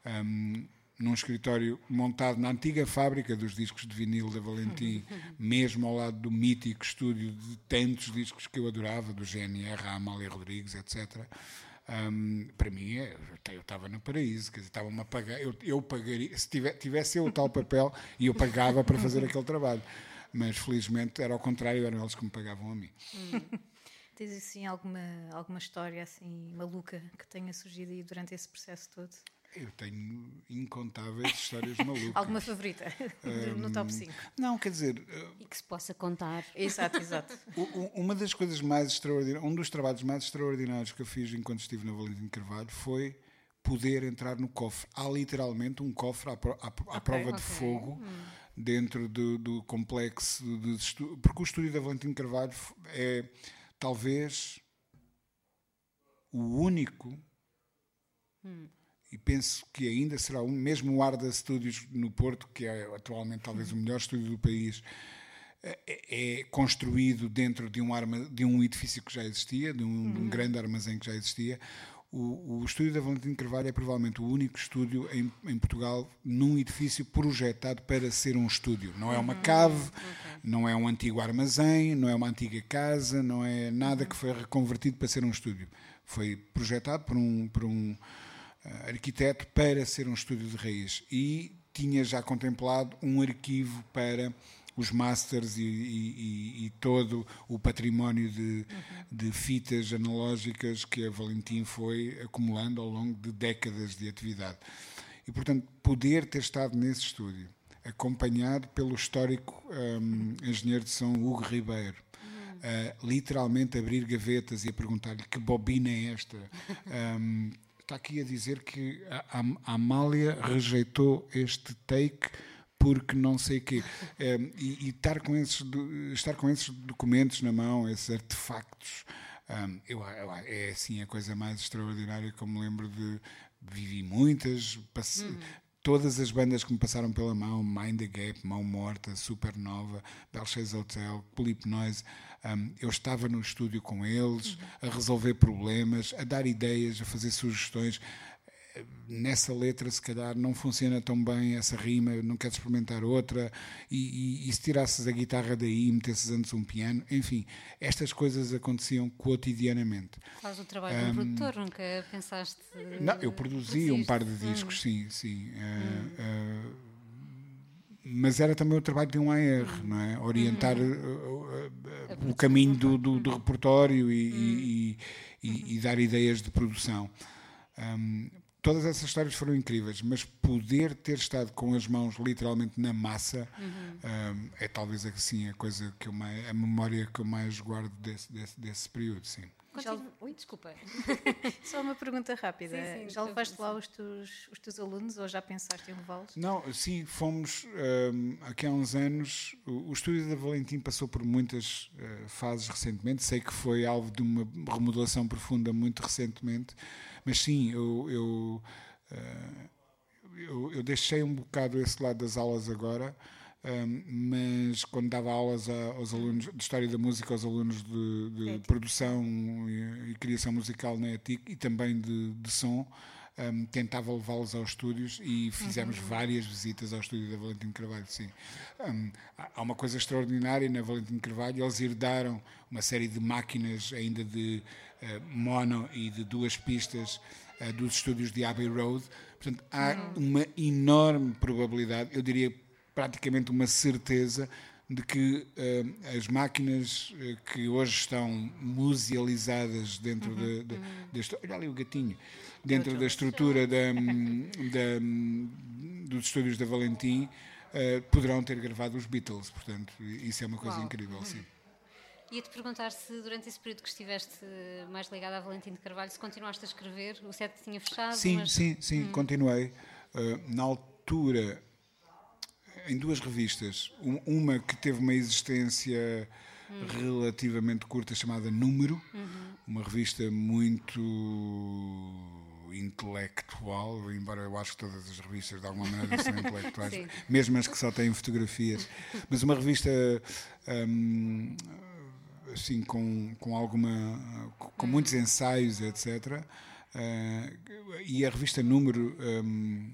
C: um, num escritório montado na antiga fábrica dos discos de vinil da Valentim, [laughs] mesmo ao lado do mítico estúdio de tantos discos que eu adorava, do GNR, a Amália Rodrigues, etc. Um, para mim, é- eu estava no paraíso, quer dizer, estavam-me a pagar, eu, eu pagaria, se tive- tivesse eu o tal papel, e eu pagava para fazer aquele trabalho. Mas felizmente era ao contrário, eram eles que me pagavam a mim.
B: Tens assim alguma, alguma história assim maluca que tenha surgido aí durante esse processo todo?
C: Eu tenho incontáveis histórias [laughs] malucas.
B: Alguma favorita no top 5?
C: Não, quer dizer,
D: E que se possa contar. [laughs]
B: Exato, exato.
C: Uma das coisas mais extraordinárias, um dos trabalhos mais extraordinários que eu fiz enquanto estive na Valentim de Carvalho foi poder entrar no cofre. Há literalmente um cofre à, pro- à- à prova de
D: ok.
C: fogo dentro do, do complexo de estu- porque o estúdio da Valentim de Carvalho é talvez o único e penso que ainda será um, mesmo o Arda Studios no Porto, que é atualmente talvez o melhor estúdio do país, é, é construído dentro de um, arma, de um edifício que já existia, de um, de um grande armazém que já existia. O, o estúdio da Valentim Carvalho é provavelmente o único estúdio em, em Portugal num edifício projetado para ser um estúdio. Não é uma cave, não é um antigo armazém, não é uma antiga casa, não é nada que foi reconvertido para ser um estúdio. Foi projetado por um, por um arquiteto para ser um estúdio de raiz e tinha já contemplado um arquivo para os masters e, e- e- todo o património de, de fitas analógicas que a Valentim foi acumulando ao longo de décadas de atividade. E, portanto, poder ter estado nesse estúdio, acompanhado pelo histórico hum, engenheiro de som Hugo Ribeiro, a literalmente abrir gavetas e a perguntar-lhe que bobina é esta. Hum, está aqui a dizer que a, Amália rejeitou este take porque não sei o quê. Hum, e e estar, com esses, estar com esses documentos na mão, esses artefactos, hum, eu, eu- é assim a coisa mais extraordinária que eu me lembro de. Vivi muitas, passe- todas as bandas que me passaram pela mão, Mind the Gap, Mão Morta, Supernova, Belchase Hotel, Clip Noise, um, eu estava no estúdio com eles, a resolver problemas, a dar ideias, a fazer sugestões. nessa letra se calhar não funciona tão bem essa rima, não queres experimentar outra, e, e, e se tirasses a guitarra daí e metesses antes um piano, enfim, estas coisas aconteciam cotidianamente.
D: Faz o trabalho de um produtor, nunca pensaste.
C: Não, eu produzi um par de discos, sim, sim. eh, eh, mas era também o trabalho de um AR, não é? Orientar eh, eh, eh, o caminho do, do, do repertório e, e- e- e dar ideias de produção. Hum, todas essas histórias foram incríveis, mas poder ter estado com as mãos literalmente na massa hum, é talvez assim a coisa que eu mais, a memória que eu mais guardo desse, desse, desse período, sim.
B: Já-
D: Ui, desculpa. [laughs]
B: Só uma pergunta rápida.
D: Sim, sim,
B: já levaste lá os teus, os teus alunos ou já pensaste em levá-los?
C: Não, sim, fomos hum, aqui há uns anos. O, o estúdio da Valentim passou por muitas eh, fases recentemente. Sei que foi alvo de uma remodelação profunda muito recentemente, mas sim, eu, eu, eh, eu, eu deixei um bocado esse lado das aulas agora. Mas quando dava aulas aos alunos de História da Música, aos alunos de, de
B: ETIC.
C: produção e, e criação musical na ETIC e também de, de som, hum, tentava levá-los aos estúdios e fizemos várias visitas ao estúdio da Valentim Carvalho, sim. Hum, há uma coisa extraordinária na Valentim Carvalho, eles herdaram uma série de máquinas ainda de eh, mono e de duas pistas eh, dos estúdios de Abbey Road, portanto há uma enorme probabilidade, eu diria praticamente uma certeza de que eh, as máquinas eh, que hoje estão musealizadas dentro da, da, deste- olha ali o gatinho dentro da estrutura da, da- dos estúdios da Valentim eh, poderão ter gravado os Beatles portanto isso é uma coisa
D: Uau.
C: incrível sim
D: Ia-te perguntar se durante esse período que estiveste mais ligado à Valentim de Carvalho, se continuaste a escrever, o set tinha fechado,
C: Sim,
D: mas
C: sim, sim, continuei. Uh, na altura, em duas revistas, um- uma que teve uma existência relativamente curta, chamada Número, uma revista muito intelectual, embora eu acho que todas as revistas de alguma maneira são [laughs] intelectuais,
D: Sim.
C: mesmo as que só têm fotografias, mas uma revista hum, assim com, com alguma com muitos ensaios etc Eh, e a revista Número hum,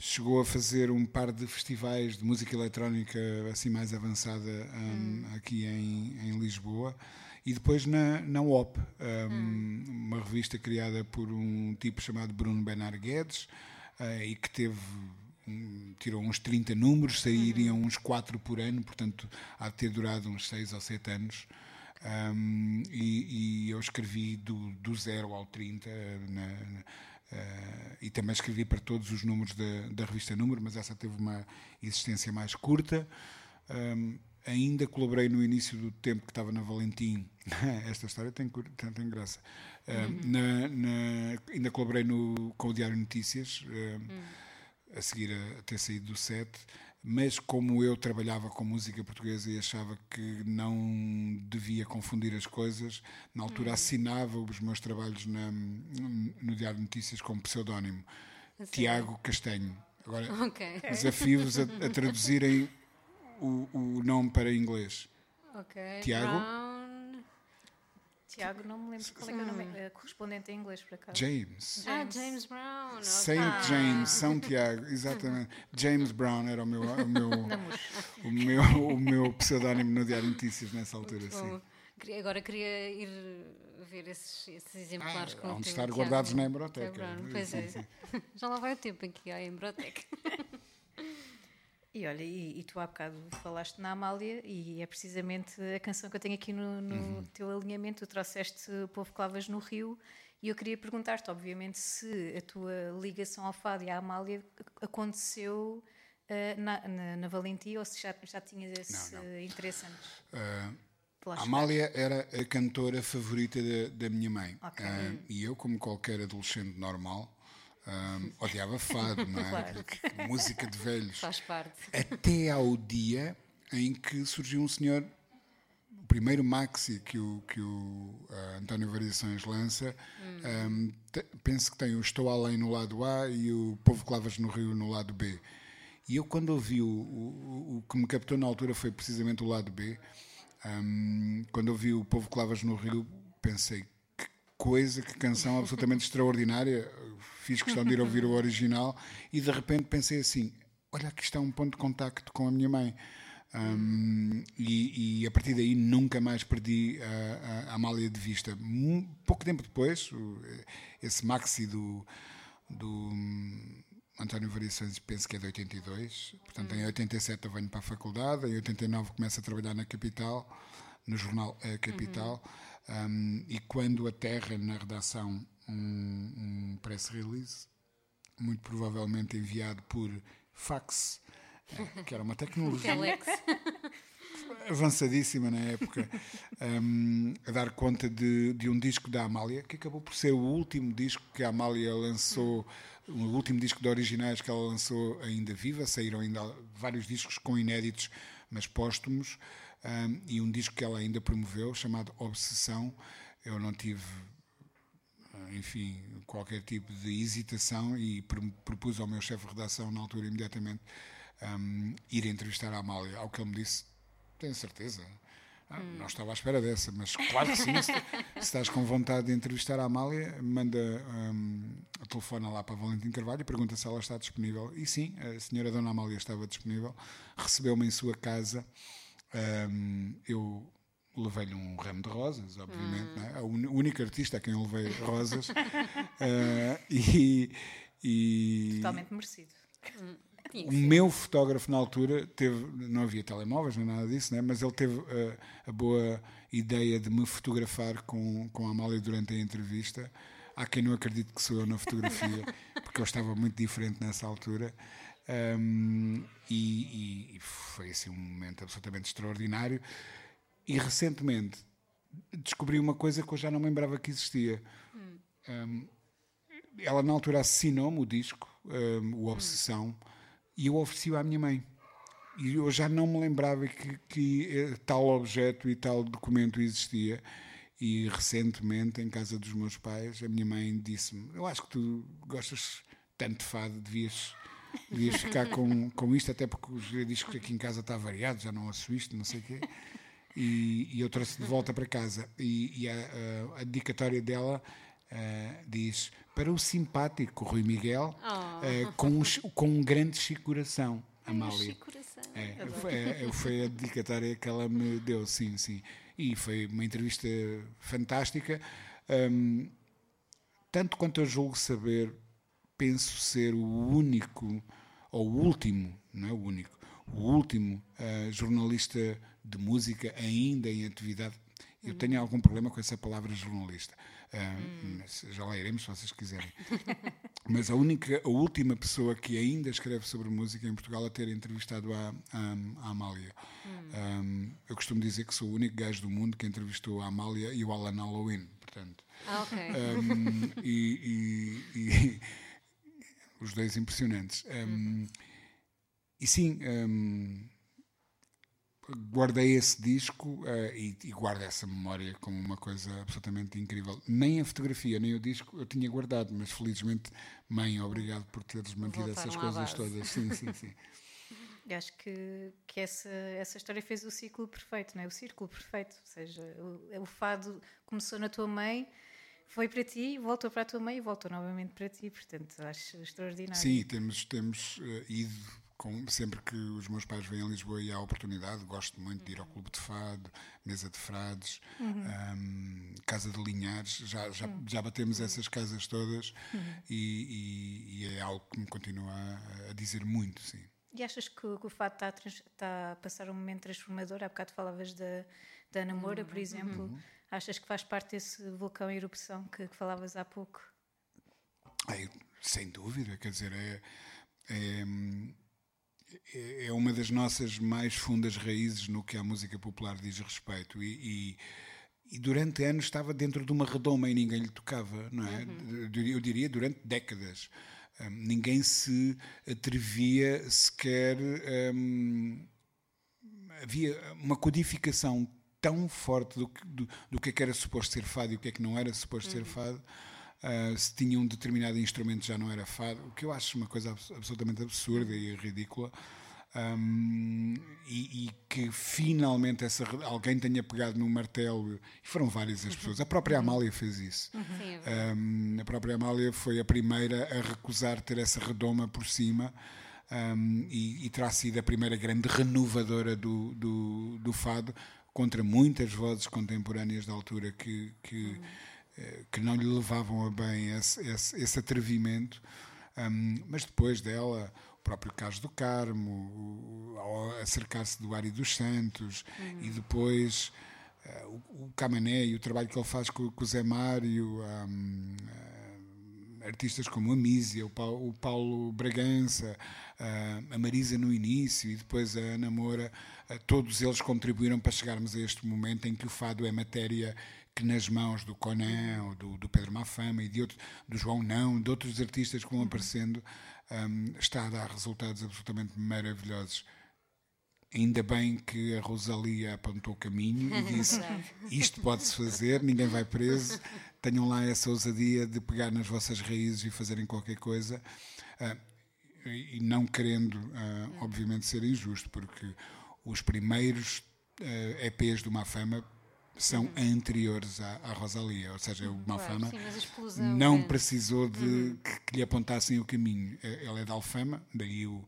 C: chegou a fazer um par de festivais de música eletrónica assim mais avançada hum, aqui em, em Lisboa. E depois na, na OP, hum, uma revista criada por um tipo chamado Bruno Benar Guedes eh, e que teve um, tirou uns 30 números, sairiam uns 4 por ano, portanto há de ter durado uns 6 ou 7 anos. Um, e, e eu escrevi do, do 0 ao 30 na- eh, e também escrevi para todos os números da, da revista Número, mas essa teve uma existência mais curta. Um, ainda colaborei no início do tempo que estava na Valentim. [laughs] Esta história tem, tem, tem graça. Um, na- na- ainda colaborei no, com o Diário Notícias, um, a seguir a, a ter saído do set. Mas como eu trabalhava com música portuguesa e achava que não devia confundir as coisas, na altura assinava os meus trabalhos na- no Diário de Notícias como pseudónimo. Tiago Castanho. Agora, [laughs]
D: Ok,
C: desafio-vos a, a traduzirem o, o nome para inglês.
D: ok.
C: Tiago?
D: Brown.
B: Tiago, não me lembro qual é é o nome eh, correspondente em inglês, por acaso.
C: James.
D: Ah, James Brown. ok.
C: Saint James, São Tiago, exatamente. James Brown era o meu, o meu, [laughs] o meu, o meu pseudónimo no Diário Notícias nessa altura, sim.
D: Agora queria ir ver esses, esses exemplares
C: Ah,
D: com o
C: hão de
D: teu
C: estar guardados na
D: Tiago. Brown. Pois
C: Sim,
D: é.
C: sim. [laughs]
D: Já lá vai o tempo em que há a Embroteca. [laughs]
B: E olha, e, e tu há bocado falaste na Amália, e é precisamente a canção que eu tenho aqui no, no
C: Uhum.
B: teu alinhamento. Tu trouxeste o Povo Clavas no Rio, e eu queria perguntar-te, obviamente, se a tua ligação ao Fado e à Amália aconteceu eh, na, na, na Valentia ou se já, já tinhas esse
C: Não, não.
B: interesse antes. Lá
C: a? Amália era a cantora favorita da, da minha mãe.
B: Ok.
C: Ah, e eu, como qualquer adolescente normal, ah, odiava fado, não é?
B: Claro.
C: Música de velhos.
D: Faz parte.
C: Até ao dia em que surgiu um senhor, o primeiro maxi que o, que o ah, António Variações lança, ah, te- penso que tem o Estou Além no lado A e o Povo Clavas no Rio no lado B. E eu, quando ouvi o, o, o que me captou na altura foi precisamente o lado B, Hum, quando ouvi o Povo Clavas no Rio, pensei que coisa, que canção absolutamente [laughs] extraordinária. Fiz questão de ir ouvir o original e de repente pensei assim: olha, aqui está um ponto de contacto com a minha mãe. Um, e, e, a partir daí nunca mais perdi a, a, a Amália de vista. Um, pouco tempo depois, o, esse maxi do, do hum, António Variações, penso que é de 82, portanto em 87 eu venho para a faculdade, em 89 começo a trabalhar na Capital, no jornal A Capital, uhum. um, e quando aterra na redação um, um press release, muito provavelmente enviado por fax, eh, que era uma tecnologia avançadíssima na época, um, a dar conta de, de, um disco da Amália, que acabou por ser o último disco que a Amália lançou, o último disco de originais que ela lançou ainda viva. Saíram ainda vários discos com inéditos, mas póstumos, um, e um disco que ela ainda promoveu, chamado Obsessão. Eu não tive enfim, qualquer tipo de hesitação e propus ao meu chefe de redação, na altura, imediatamente, um, ir entrevistar a Amália. Ao que ele me disse: Tenho certeza. Ah, hum. Não estava à espera dessa, mas claro que sim. se, estás com vontade de entrevistar a Amália, manda um, a telefone lá para Valentim Carvalho e pergunta se ela está disponível. E sim, a senhora Dona Amália estava disponível, recebeu-me em sua casa. Um, eu levei-lhe um ramo de rosas, obviamente, hum. é? a única artista a quem eu levei [laughs] rosas. uh, [laughs] e, e,
B: Totalmente merecido.
C: Hum. O meu fotógrafo na altura teve, não havia telemóveis nem nada disso, né? mas ele teve uh, a boa ideia de me fotografar com, com a Amália durante a entrevista. Há quem não acredite que sou eu na fotografia, [laughs] porque eu estava muito diferente nessa altura. Um, e, e, foi assim um momento absolutamente extraordinário. E recentemente descobri uma coisa que eu já não lembrava que existia. Hum. Um, ela na altura assinou-me o disco, um, o Obsessão, hum. e eu ofereci-o à minha mãe. E eu já não me lembrava que, que eh, tal objeto e tal documento existia. E recentemente, em casa dos meus pais, a minha mãe disse-me: Eu acho que tu gostas tanto de fado, devias, devias ficar com, [laughs] com isto, até porque os discos aqui em casa está variado, já não ouço isto, não sei o quê e, e eu trouxe de volta para casa. E, e a, a, a, dedicatória dela uh, diz: Para o simpático Rui Miguel, oh. uh, com, um, com um grande Chico Coração, Amália. É, é, foi a dedicatória que ela me deu, sim, sim. E foi uma entrevista fantástica. Um, tanto quanto eu julgo saber, penso ser o único, ou o último, não é o único, o último uh, jornalista de música ainda em atividade. Eu tenho algum problema com essa palavra jornalista. Uh, hum. Já lá iremos se vocês quiserem. [laughs] Mas a única, a última pessoa que ainda escreve sobre música em Portugal a ter entrevistado a, a, a Amália. Hum. Um, eu costumo dizer que sou o único gajo do mundo que entrevistou a Amália e o Alan Halloween. Portanto,
D: ah, okay.
C: um, e, e, e, [laughs] os dois impressionantes. Um, hum. E sim guardei esse disco uh, e, e, guardo essa memória como uma coisa absolutamente incrível. Nem a fotografia, nem o disco eu tinha guardado, mas felizmente, mãe, obrigado por teres mantido Voltaram essas coisas todas. Sim, sim, sim. [laughs]
B: E acho que, que essa, essa história fez o ciclo perfeito, não é? O círculo perfeito. Ou seja, o, o fado começou na tua mãe, foi para ti, voltou para a tua mãe e voltou novamente para ti. Portanto, acho extraordinário.
C: Sim, temos, temos uh, ido com, sempre que os meus pais vêm a Lisboa e há oportunidade, gosto muito de ir ao Clube de Fado, Mesa de Frades, uhum. um, Casa de Linhares, já, já, uhum. já batemos essas casas todas uhum. e, e, e, é algo que me continua a, a dizer muito, sim.
B: E achas que, que o Fado está a, está a, passar um momento transformador? Há bocado falavas da, da Namora, por uhum. exemplo. Uhum. Achas que faz parte desse vulcão em erupção que, que falavas há pouco?
C: É, sem dúvida, quer dizer, é, é é, é uma das nossas mais fundas raízes no que a música popular diz respeito e, e, e durante anos estava dentro de uma redoma e ninguém lhe tocava, não é? Uhum. Eu diria durante décadas. Um, ninguém se atrevia sequer. Um, havia uma codificação tão forte do que, do, do que, é que era suposto ser fado e o que é que não era suposto uhum. ser fado. Uh, se tinha um determinado instrumento já não era fado, o que eu acho uma coisa absolutamente absurda e ridícula. hum, e, e que finalmente essa, alguém tenha pegado no martelo, e foram várias as pessoas, a própria Amália fez isso.
D: Sim, é verdade.
C: Um, a própria Amália foi a primeira a recusar ter essa redoma por cima um, e, e terá sido a primeira grande renovadora do, do, do fado contra muitas vozes contemporâneas da altura que, que, eh, que não lhe levavam a bem esse, esse, esse atrevimento. Um, mas depois dela, o próprio Carlos do Carmo, acercar-se do Ari dos Santos e depois eh, o, o Camané e o trabalho que ele faz com, com o Zé Mário, hum, eh, artistas como a Mísia, o Paulo, o Paulo Bragança, ah, a Marisa no início e depois a Ana Moura, todos eles contribuíram para chegarmos a este momento em que o fado é matéria que nas mãos do Conan, ou do, do Pedro Mafama e de outros, do João Não, de outros artistas que vão aparecendo, hum, está a dar resultados absolutamente maravilhosos. Ainda bem que a Rosalia apontou o caminho e [laughs] disse: Isto pode-se fazer, ninguém vai preso. Tenham lá essa ousadia de pegar nas vossas raízes e fazerem qualquer coisa. Ah, e não querendo, ah, obviamente, ser injusto, porque os primeiros ah, EPs do Mafama são anteriores à, à Rosalia, ou seja, o Mafama
D: sim, mas a explosão
C: não
D: grande.
C: precisou de que, que lhe apontassem o caminho. Eh, Ela é de Alfama, daí o,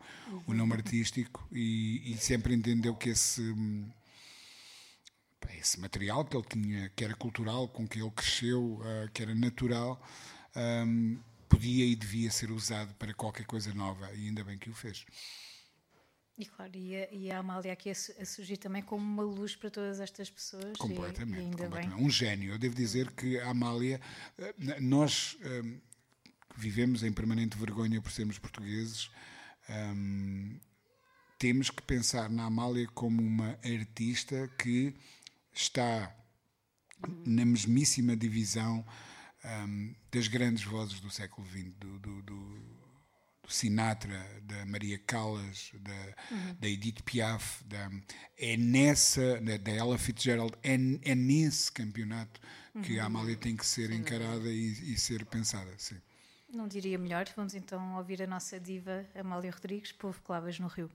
C: o nome artístico, e, e sempre entendeu que esse, esse material que ele tinha, que era cultural, com que ele cresceu, ah, que era natural, hum, podia e devia ser usado para qualquer coisa nova, e ainda bem que o fez.
B: E claro, e a, e a Amália aqui a, a surgir também como uma luz para todas estas pessoas.
C: Completamente,
B: E,
C: completamente.
B: bem.
C: Um gênio. Eu devo dizer que a Amália, eh, nós eh, que vivemos em permanente vergonha por sermos portugueses, ehm, temos que pensar na Amália como uma artista que está na mesmíssima divisão ehm, das grandes vozes do século XX, do, do- do- do Sinatra, da Maria Callas, da, da Edith Piaf, da, é nessa, da, da Ella Fitzgerald, é, é nesse campeonato que a Amália tem que ser encarada e, e ser pensada. Sim.
B: Não diria melhor. Vamos então ouvir a nossa diva Amália Rodrigues, Povo Clavas no Rio.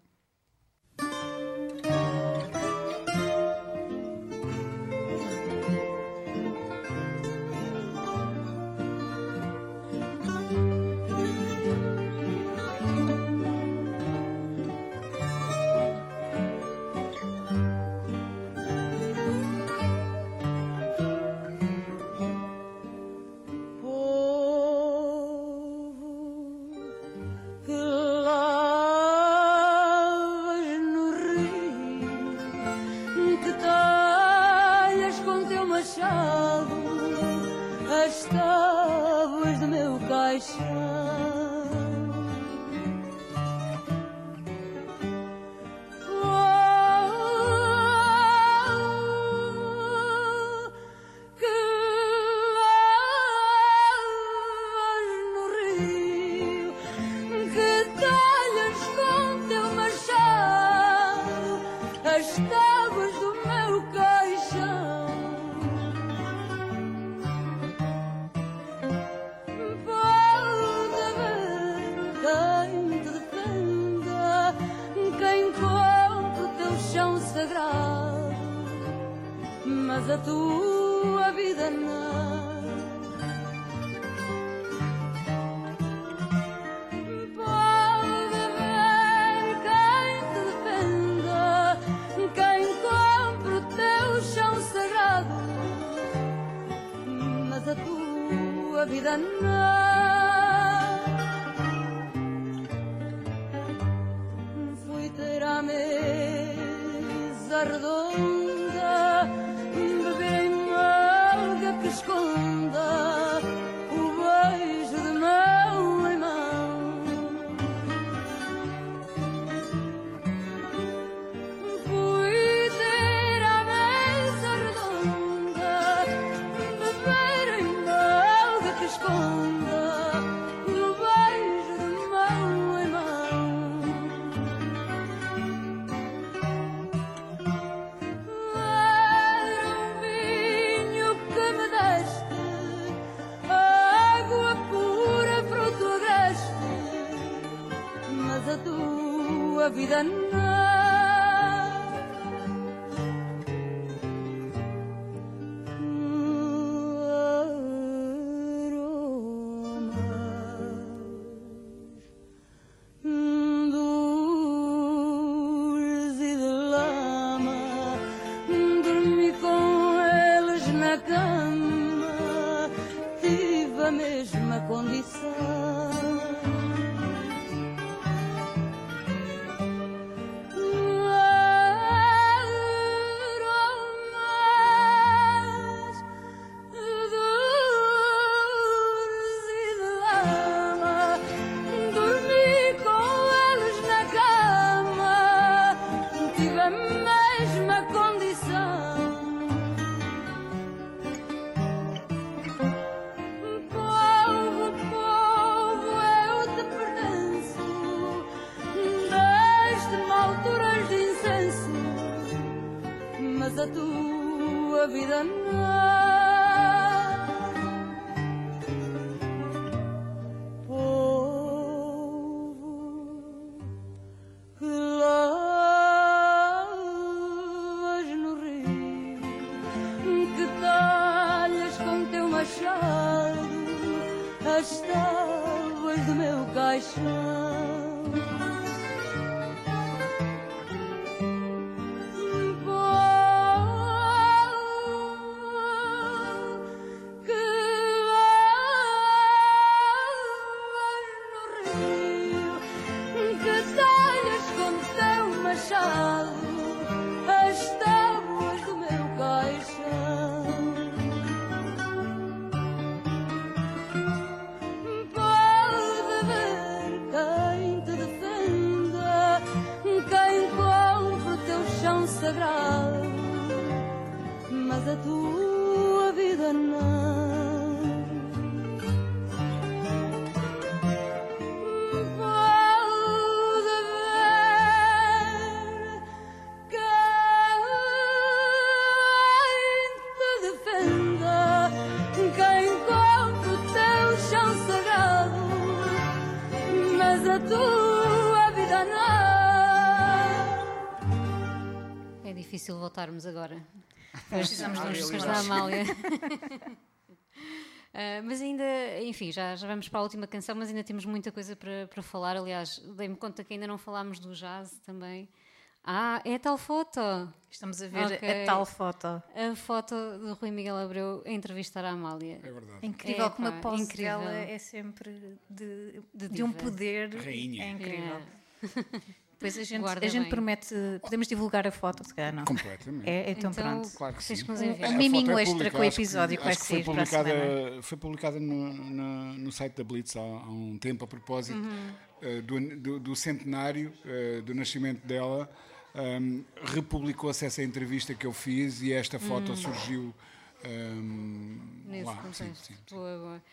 F: Sagrado, mas a tua vida não.
D: Voltarmos agora.
B: Precisamos de uns
D: da Amália. [laughs] Ah, mas ainda, enfim, já, já vamos para a última canção, mas ainda temos muita coisa para, para falar. Aliás, dei-me conta que ainda não falámos do jazz também. Ah, é a tal foto.
B: Estamos a ver
D: Ok.
B: a tal foto.
D: A foto do Rui Miguel Abreu a entrevistar a Amália.
C: É verdade.
B: É incrível
D: Epá,
B: como a pose
D: incrível.
B: dela é sempre de,
D: De
B: de, um poder.
C: Rainha.
B: É incrível.
D: Yeah. [laughs]
B: Depois a gente,
D: Guarda
B: a gente
D: bem.
B: promete. Podemos divulgar a foto, se calhar não.
C: Completamente.
B: É, então,
D: Então,
B: pronto.
C: Claro que sim.
B: Um- um miminho
C: é
B: extra com o
C: acho que-
B: episódio que vai
C: que foi publicada. Foi publicada no, no, no site da Blitz há, há um tempo a propósito
B: Uhum.
C: eh, do, do, do centenário eh, do nascimento dela. Um, Republicou-se essa entrevista que eu fiz e esta foto surgiu um,
D: Nesse
C: lá. Sim,
D: contexto.
C: sim, sim.
D: Boa, boa.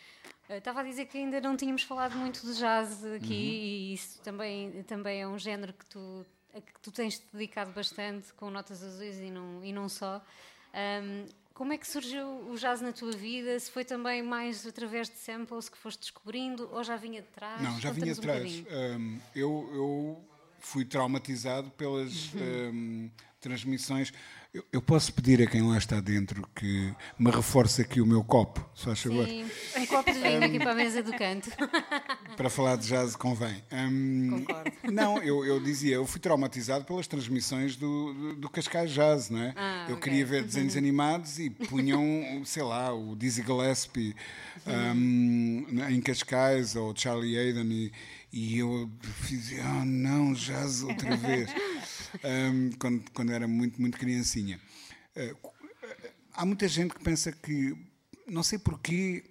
D: Eh, Estava a dizer que ainda não tínhamos falado muito de jazz aqui
C: Uhum.
D: e isso também, também é um género que tu, a que tu tens te dedicado bastante com notas azuis e não, e não só. Ahm, como é que surgiu o jazz na tua vida? Se foi também mais através de samples que foste descobrindo ou já vinha de trás?
C: Não, já vinha
D: um
C: atrás.
D: bocadinho.
C: Um, eu, eu fui traumatizado pelas um, transmissões. Eu, eu posso pedir a quem lá está dentro que me reforce aqui o meu copo, se faz favor.
D: Sim, um copo de vinho aqui para a mesa do canto. [laughs]
C: Para falar de jazz convém. Um,
D: Concordo.
C: Não, eu, eu dizia, eu fui traumatizado pelas transmissões do, do, do Cascais Jazz, não é?
D: Ah,
C: eu
D: ok.
C: queria ver desenhos animados e punham, sei lá, o Dizzy Gillespie um, em Cascais ou Charlie Hayden e, e eu fiz, oh não, jazz outra [laughs] vez. Um, quando, quando era muito, muito criancinha. Uh, há muita gente que pensa que, não sei porquê,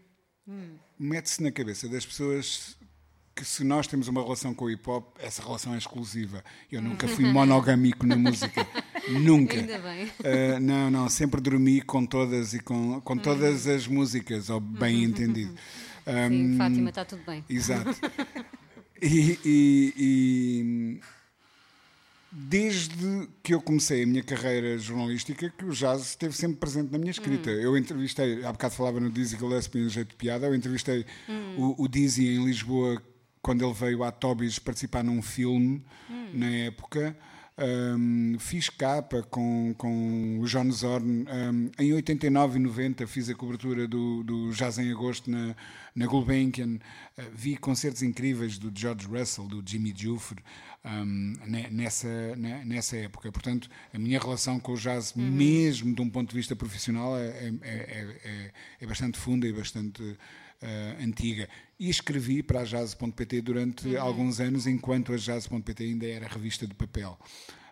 C: mete-se na cabeça das pessoas que se nós temos uma relação com o hip hop, essa relação é exclusiva. Eu nunca fui monogâmico na música. [laughs] Nunca.
D: Ainda bem.
C: Uh, não, não, sempre dormi com todas e com, com todas as músicas, ou bem entendido.
D: Sim,
C: Um,
D: Fátima, está tudo bem.
C: Exato. [laughs] E, e- e desde que eu comecei a minha carreira jornalística, que o jazz esteve sempre presente na minha escrita. Eu entrevistei, há bocado falava no Dizzy Gillespie em jeito de piada, eu entrevistei o, o Dizzy em Lisboa quando ele veio à Tobis participar num filme, na época. Um, fiz capa com, com o John Zorn. Um, em 89 e 90 fiz a cobertura do, do Jazz em Agosto na, na Gulbenkian. Uh, vi concertos incríveis do George Russell, do Jimmy Duffer, um, ne- nessa, ne- nessa época. Portanto, a minha relação com o jazz, mesmo de um ponto de vista profissional, é, é, é- é- é bastante funda e bastante eh, antiga. E escrevi para a Jazz.pt durante alguns anos, enquanto a Jazz.pt ainda era revista de papel.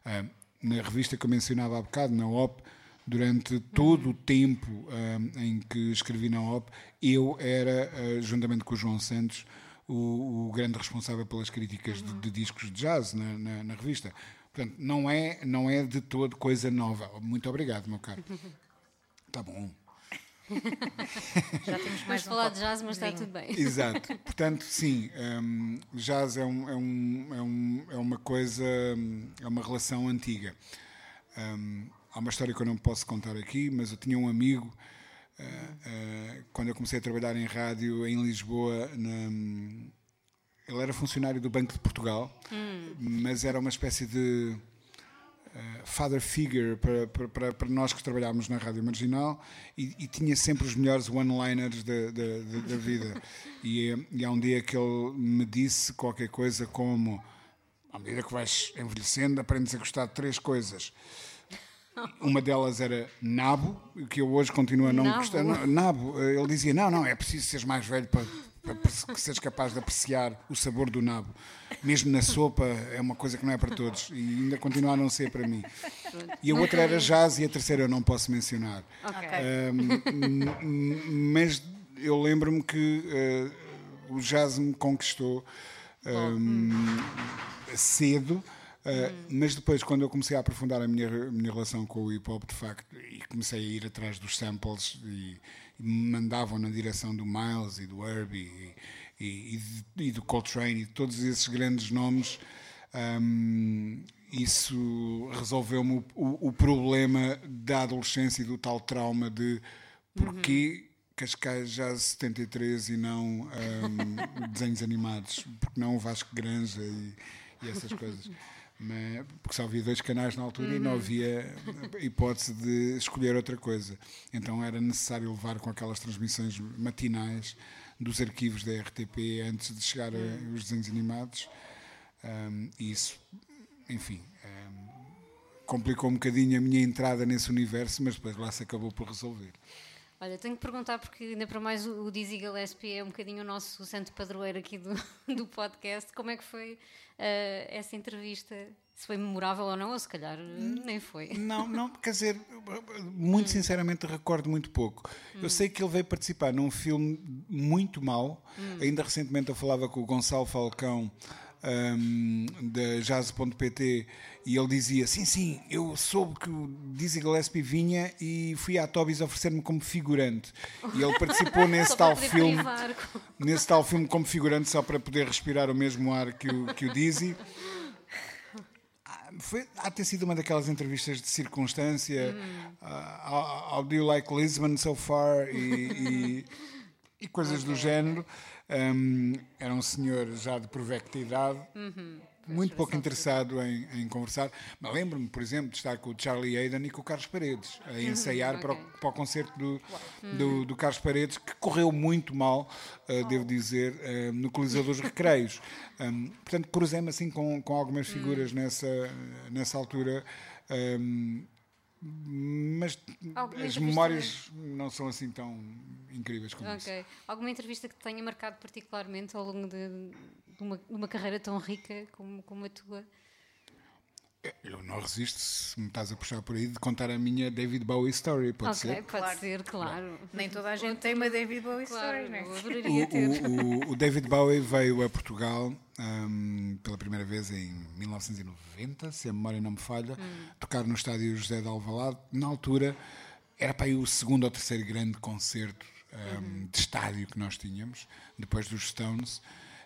C: Ah, na revista que eu mencionava há bocado, na OP, durante todo o tempo ah, em que escrevi na OP, eu era, juntamente com o João Santos, o, o grande responsável pelas críticas de, de discos de jazz na, na- na revista. Portanto, não é, não é de todo coisa nova. Muito obrigado, meu caro. [laughs] Tá bom. [laughs]
B: Já temos mais um
D: falar de jazz, mas está tudo bem. [laughs]
C: Exato. Portanto, sim, hum, jazz é, um, é, um, é, um, é uma coisa, hum, é uma relação antiga. Hum, há uma história que eu não posso contar aqui, mas eu tinha um amigo, ah, ah, quando eu comecei a trabalhar em rádio em Lisboa, na- ele era funcionário do Banco de Portugal, mas era uma espécie de eh, father figure para, para- para, nós que trabalhámos na Rádio Marginal e, e tinha sempre os melhores one-liners da, da, da- da vida. E, e há um dia que ele me disse qualquer coisa como: à medida que vais envelhecendo, aprendes a gostar de três coisas. Uma delas era nabo, que eu hoje continuo a não
D: Nabo?
C: gostar. Nabo, eh, ele dizia: não, não, é preciso seres mais velho para que seres capaz de apreciar o sabor do nabo. Mesmo na sopa, é uma coisa que não é para todos e ainda continua a não ser para mim. E a outra era jazz e a terceira eu não posso mencionar. Um, m- mas eu lembro-me que eh, o jazz me conquistou um, cedo. Uh, Mas depois, quando eu comecei a aprofundar a minha, a minha relação com o hip hop, de facto, e comecei a ir atrás dos samples e, mandavam na direção do Miles e do Herbie e, e, e e do Coltrane e todos esses grandes nomes, um, isso resolveu-me o, o- o problema da adolescência e do tal trauma de porquê Cascais Jazz 73 e não um, [laughs] desenhos animados, porque não o Vasco Granja e, e essas coisas. Mas, porque só havia dois canais na altura e não havia hipótese de escolher outra coisa. Então era necessário levar com aquelas transmissões matinais dos arquivos da RTP antes de chegar a- os desenhos animados. Um, e isso, enfim, um, complicou um bocadinho a minha entrada nesse universo, mas depois lá se acabou por resolver.
D: Olha, tenho que perguntar porque ainda para mais o, o Dizzy Gillespie é um bocadinho o nosso santo padroeiro aqui do, [laughs] do podcast. Como é que foi eh, essa entrevista? Se foi memorável ou não, ou se calhar eh, nem foi.
C: Não, não, quer dizer, muito sinceramente recordo muito pouco. Eu sei que ele veio participar num filme muito mau. Ainda recentemente eu falava com o Gonçalo Falcão hum, da Jazz.pt e ele dizia: Sim, sim, eu soube que o Dizzy Gillespie vinha e fui à Tobis oferecer-me como figurante. E ele participou [laughs] nesse tal filme.
D: privar [laughs]
C: Nesse tal filme como figurante só para poder respirar o mesmo ar que o, que o Dizzy. Ah, Foi, há ter sido uma daquelas entrevistas de circunstância. ah, how, how do you like Lisbon so far? E, e- e coisas do género. Um, era um senhor já de provecta idade, muito pouco interessado em, em conversar. Mas lembro-me, por exemplo, de estar com o Charlie Hayden e com o Carlos Paredes, a ensaiar para, o, para o concerto do, do, do Carlos Paredes, que correu muito mal, uh, devo dizer, uh, no Coliseu dos Recreios. [laughs] Um, portanto, cruzei-me assim com, com algumas figuras nessa, nessa altura. um, mas
D: Alguma
C: as memórias não são assim tão incríveis como isso.
D: Ok. Alguma entrevista que te tenha marcado particularmente ao longo de, de uma, de uma carreira tão rica como, como a tua?
C: Eu não resisto, se me estás a puxar por aí, de contar a minha David Bowie story, pode
D: ok,
C: ser?
D: pode
B: Claro.
D: ser, claro.
B: Nem toda a gente tem uma David Bowie
D: Claro,
B: story, não
D: eu [laughs]
B: é?
D: ter.
C: O, o- o David Bowie veio a Portugal hum, pela primeira vez em 1990, se a memória não me falha, tocar no estádio José de Alvalade. Na altura, era para aí o segundo ou terceiro grande concerto hum, de estádio que nós tínhamos, depois dos Stones.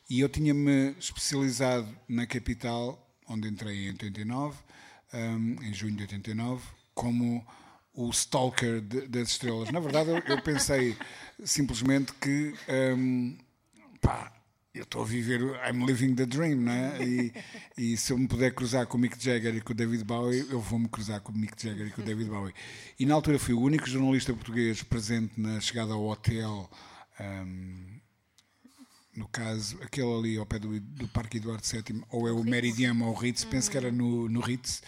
C: E eu tinha-me especializado na capital, onde entrei em 89, hum, em junho de 89, como o stalker de- das estrelas. Na verdade, eu, eu pensei simplesmente que hum, pá, eu estou a viver, I'm living the dream, não é? E, e se eu me puder cruzar com o Mick Jagger e com o David Bowie, eu vou-me cruzar com o Mick Jagger e com o David Bowie. E na altura fui o único jornalista português presente na chegada ao hotel, ahm, no caso, aquele ali ao pé do, do Parque Eduardo VII, ou é o Meridian ou o Ritz, penso que era no, no Ritz.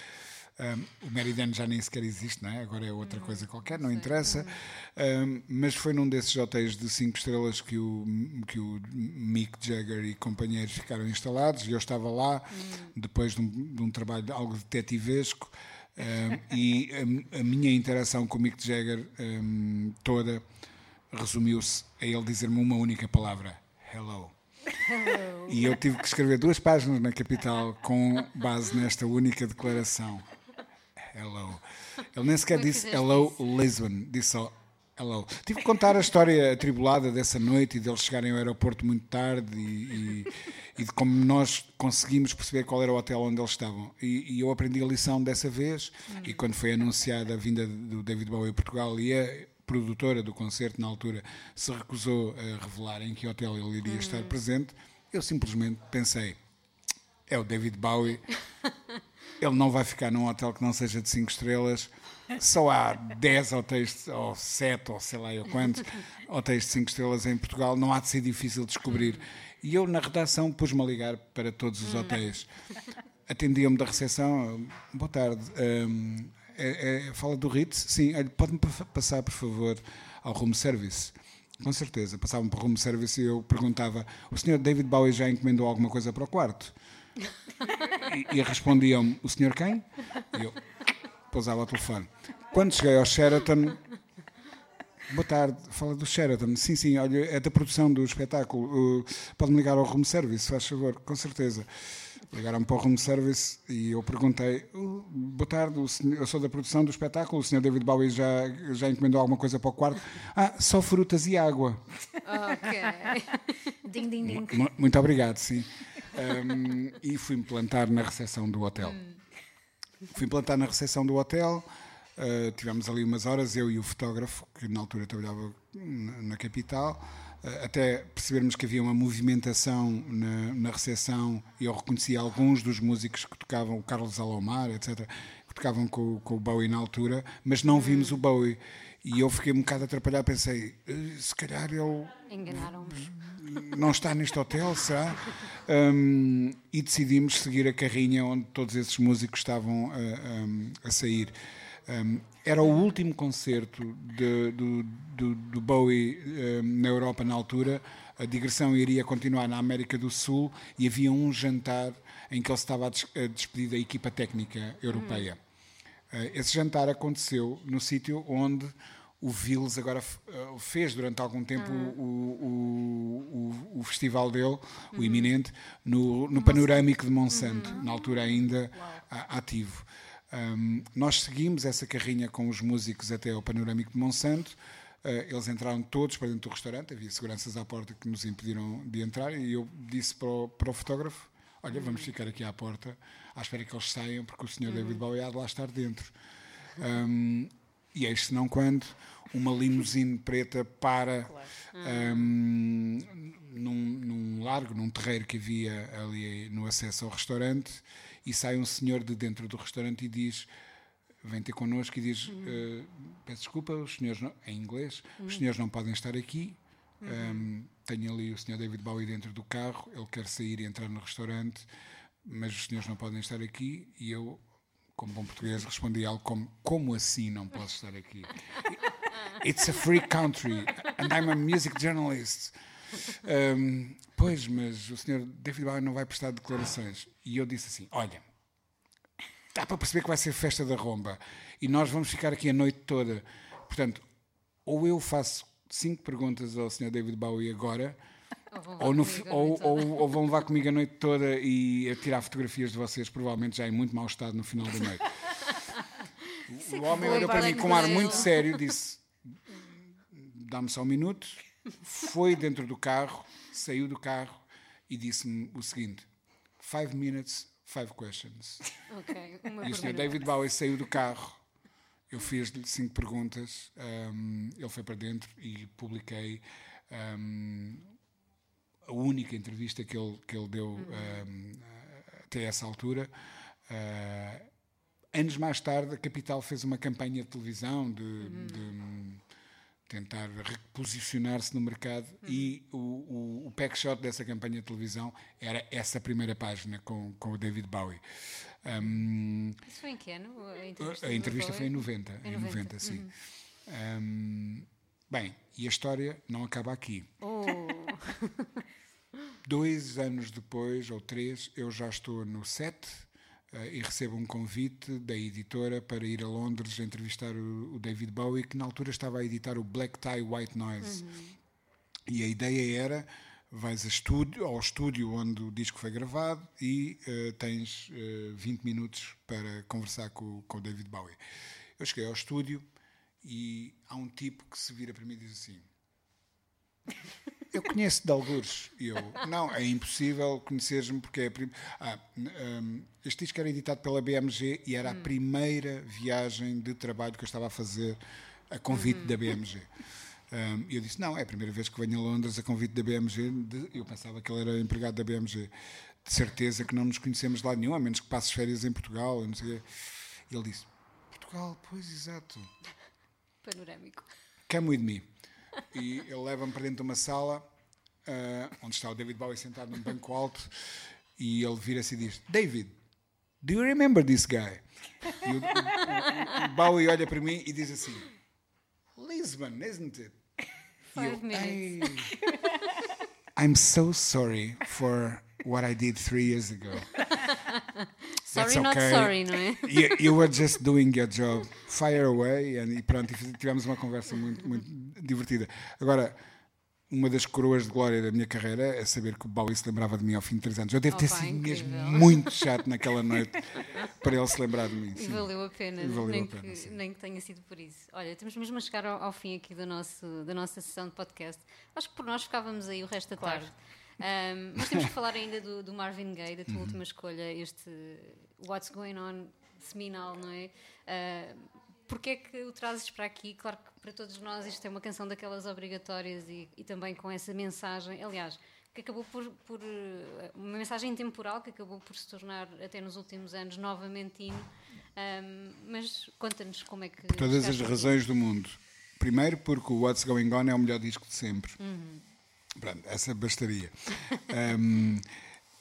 C: Um, o Meridian já nem sequer existe, não é? agora é outra coisa qualquer, não interessa. Um, mas foi num desses hotéis de 5 estrelas que o, que o Mick Jagger e companheiros ficaram instalados e eu estava lá depois de um, de um trabalho algo detetivesco. e a, a minha interação com o Mick Jagger toda resumiu-se a ele dizer-me uma única palavra: Hello. [laughs] E eu tive que escrever duas páginas na capital com base nesta única declaração. Hello. Ele nem sequer
D: é
C: disse hello Lisbon, disse só hello. Tive que contar a história atribulada dessa noite e deles chegarem ao aeroporto muito tarde e, e- e de como nós conseguimos perceber qual era o hotel onde eles estavam. E, e eu aprendi a lição dessa vez e quando foi anunciada a vinda do David Bowie a Portugal e a produtora do concerto na altura se recusou a revelar em que hotel ele iria estar presente, eu simplesmente pensei é o David Bowie. Ele não vai ficar num hotel que não seja de 5 estrelas. Só há 10 hotéis, ou 7, ou sei lá eu quantos, hotéis de 5 estrelas em Portugal. Não há de ser difícil descobrir. E eu, na redação, pus-me a ligar para todos os hotéis. Atendiam-me da recepção. Boa tarde. hum, é- é- fala do Ritz? Sim. Pode-me pa- passar, por favor, ao room service? Com certeza. Passavam para o room service e eu perguntava: o senhor David Bowie já encomendou alguma coisa para o quarto? E, e respondiam-me: o senhor quem? E eu pousava o telefone. Quando cheguei ao Sheraton, boa tarde, fala do Sheraton. Sim, sim, olha, é da produção do espetáculo. Uh, Pode-me ligar ao room service, faz favor, com certeza. Ligaram-me para o room service e eu perguntei: "Uh, boa tarde, o senhor- eu sou da produção do espetáculo, o senhor David Bowie já, já encomendou alguma coisa para o quarto? Ah, só frutas e água.
D: Ok. [laughs]
B: Ding, ding, ding.
C: Mu- Muito obrigado, sim. Um, e fui-me plantar na recepção do hotel. Fui-me plantar na recepção do hotel, uh, tivemos ali umas horas, eu e o fotógrafo, que na altura trabalhava na, na capital, até percebermos que havia uma movimentação na, na recepção e eu reconheci alguns dos músicos que tocavam, o Carlos Alomar, etc., que tocavam com, com o Bowie na altura, mas não vimos o Bowie. E eu fiquei um bocado atrapalhado, pensei, "Eh, se calhar ele
D: Enganaram-vos.
C: não está neste hotel, será? Um, e decidimos seguir a carrinha onde todos esses músicos estavam a, a- a sair. Um, era o último concerto de- do, do- do Bowie um, na Europa na altura. A digressão iria continuar na América do Sul e havia um jantar em que ele estava a des- a despedir da equipa técnica europeia. Eh, Esse jantar aconteceu no sítio onde o Vils agora eh, fez durante algum tempo o, o- o- o festival dele, o iminente, no, no Panorâmico de Monsanto, na altura ainda ativo. Um, nós seguimos essa carrinha com os músicos até ao Panorâmico de Monsanto. Eh, eles entraram todos para dentro do restaurante, havia seguranças à porta que nos impediram de entrar, e eu disse para o, para o fotógrafo: Olha, vamos ficar aqui à porta, à espera que eles saiam, porque o senhor David Bowie há de lá estar dentro. Um, e eis se não quando uma limusine preta para um, num, num largo, num terreiro que havia ali no acesso ao restaurante, e sai um senhor de dentro do restaurante e diz vem ter connosco e diz "Eh, peço desculpa, os senhores não, em inglês, os senhores não podem estar aqui. Um, tenho ali o senhor David Bowie dentro do carro, ele quer sair e entrar no restaurante, mas os senhores não podem estar aqui. E eu, como bom português, respondi algo como: Como assim não posso estar aqui? [laughs] It's a free country and I'm a music journalist. Um, pois, mas o senhor David Bowie não vai prestar declarações. E eu disse assim: Olha, dá para perceber que vai ser festa da romba e nós vamos ficar aqui a noite toda. Portanto, ou eu faço cinco perguntas ao Sr. David Bowie agora, ou, no ou, ou- ou vão levar comigo a noite toda e a tirar fotografias de vocês, provavelmente já em muito mau estado no final da noite. o homem olhou para mim com um ar muito sério, disse: Dá-me só um minuto. Foi dentro do carro, saiu do carro e disse-me o seguinte: Five minutes, five questions.
D: Ok. Uma
C: E o Sr. David Bowie saiu do carro. Eu fiz-lhe cinco perguntas. um, ele foi para dentro e publiquei um, a única entrevista que ele, que ele deu um, até essa altura. Uh, anos mais tarde, a Capital fez uma campanha de televisão de, de tentar reposicionar-se no mercado e o, o, o pack shot dessa campanha de televisão era essa primeira página com, com o David Bowie. Um,
D: Isso foi em que ano? A entrevista,
C: a entrevista foi em 90,
D: Em
C: em
D: 90,
C: 90, sim. Um, bem, e a história não acaba aqui.
D: Oh, [laughs]
C: Dois anos depois, ou três, eu já estou no set e recebo um convite da editora para ir a Londres entrevistar o, David Bowie, que na altura estava a editar o Black Tie White Noise. E a ideia era: vais a estúdio, ao estúdio onde o disco foi gravado e eh, tens eh, 20 minutos para conversar com, com o David Bowie. Eu cheguei ao estúdio e há um tipo que se vira para mim e diz assim: eu conheço de algures. Eu, não, é impossível conheceres-me porque é a prim... ah, hum, este disco era editado pela BMG e era a primeira viagem de trabalho que eu estava a fazer a convite da BMG. Hum, E eu disse, não, é a primeira vez que venho a Londres a convite da BMG. De- Eu pensava que ele era empregado da BMG. De certeza que não nos conhecemos lado nenhum, a menos que passes férias em Portugal. Não sei. ele disse, Portugal, pois exato
D: panorâmico.
C: come with me. E ele leva-me para dentro de uma sala ah, onde está o David Bowie sentado num banco alto e ele vira-se e diz: David, do you remember this guy? E o, o- o Bowie olha para mim e diz assim: Lisbon, isn't it? Eu,
D: Five minutes.
C: "Ai, I'm so sorry for what I did three years ago. [laughs]
D: Sorry,
C: That's
D: not
C: okay.
D: sorry, não é? [laughs]
C: You, you were just doing your job. Fire away. And, e pronto, tivemos uma conversa muito, muito divertida. Agora, uma das coroas de glória da minha carreira é saber que o Bowie se lembrava de mim ao fim de três anos. Eu devo ter
D: Opa,
C: sido mesmo
D: incrível.
C: muito chato naquela noite para ele se lembrar de mim.
D: E
C: sim.
D: valeu a pena,
C: valeu
D: nem,
C: a pena,
D: que, nem que tenha sido por isso. Olha, estamos mesmo a chegar ao, ao fim aqui do nosso, da nossa sessão de podcast. Acho que por nós ficávamos aí o resto da tarde. Ahm, mas temos que falar ainda do, do Marvin Gaye, da tua
C: Uhum.
D: última escolha, este What's Going On seminal, não é? Ah, Porquê é que o trazes para aqui? Claro que para todos nós isto é uma canção daquelas obrigatórias e, e também com essa mensagem, aliás, que acabou por, por, eh, uma mensagem temporal que acabou por se tornar até nos últimos anos novamente hino. Ahm, mas conta-nos como é que.
C: Por todas as
D: aqui.
C: razões do mundo. Primeiro, porque o What's Going On é o melhor disco de sempre.
D: Uhum.
C: Pronto, essa bastaria. Um,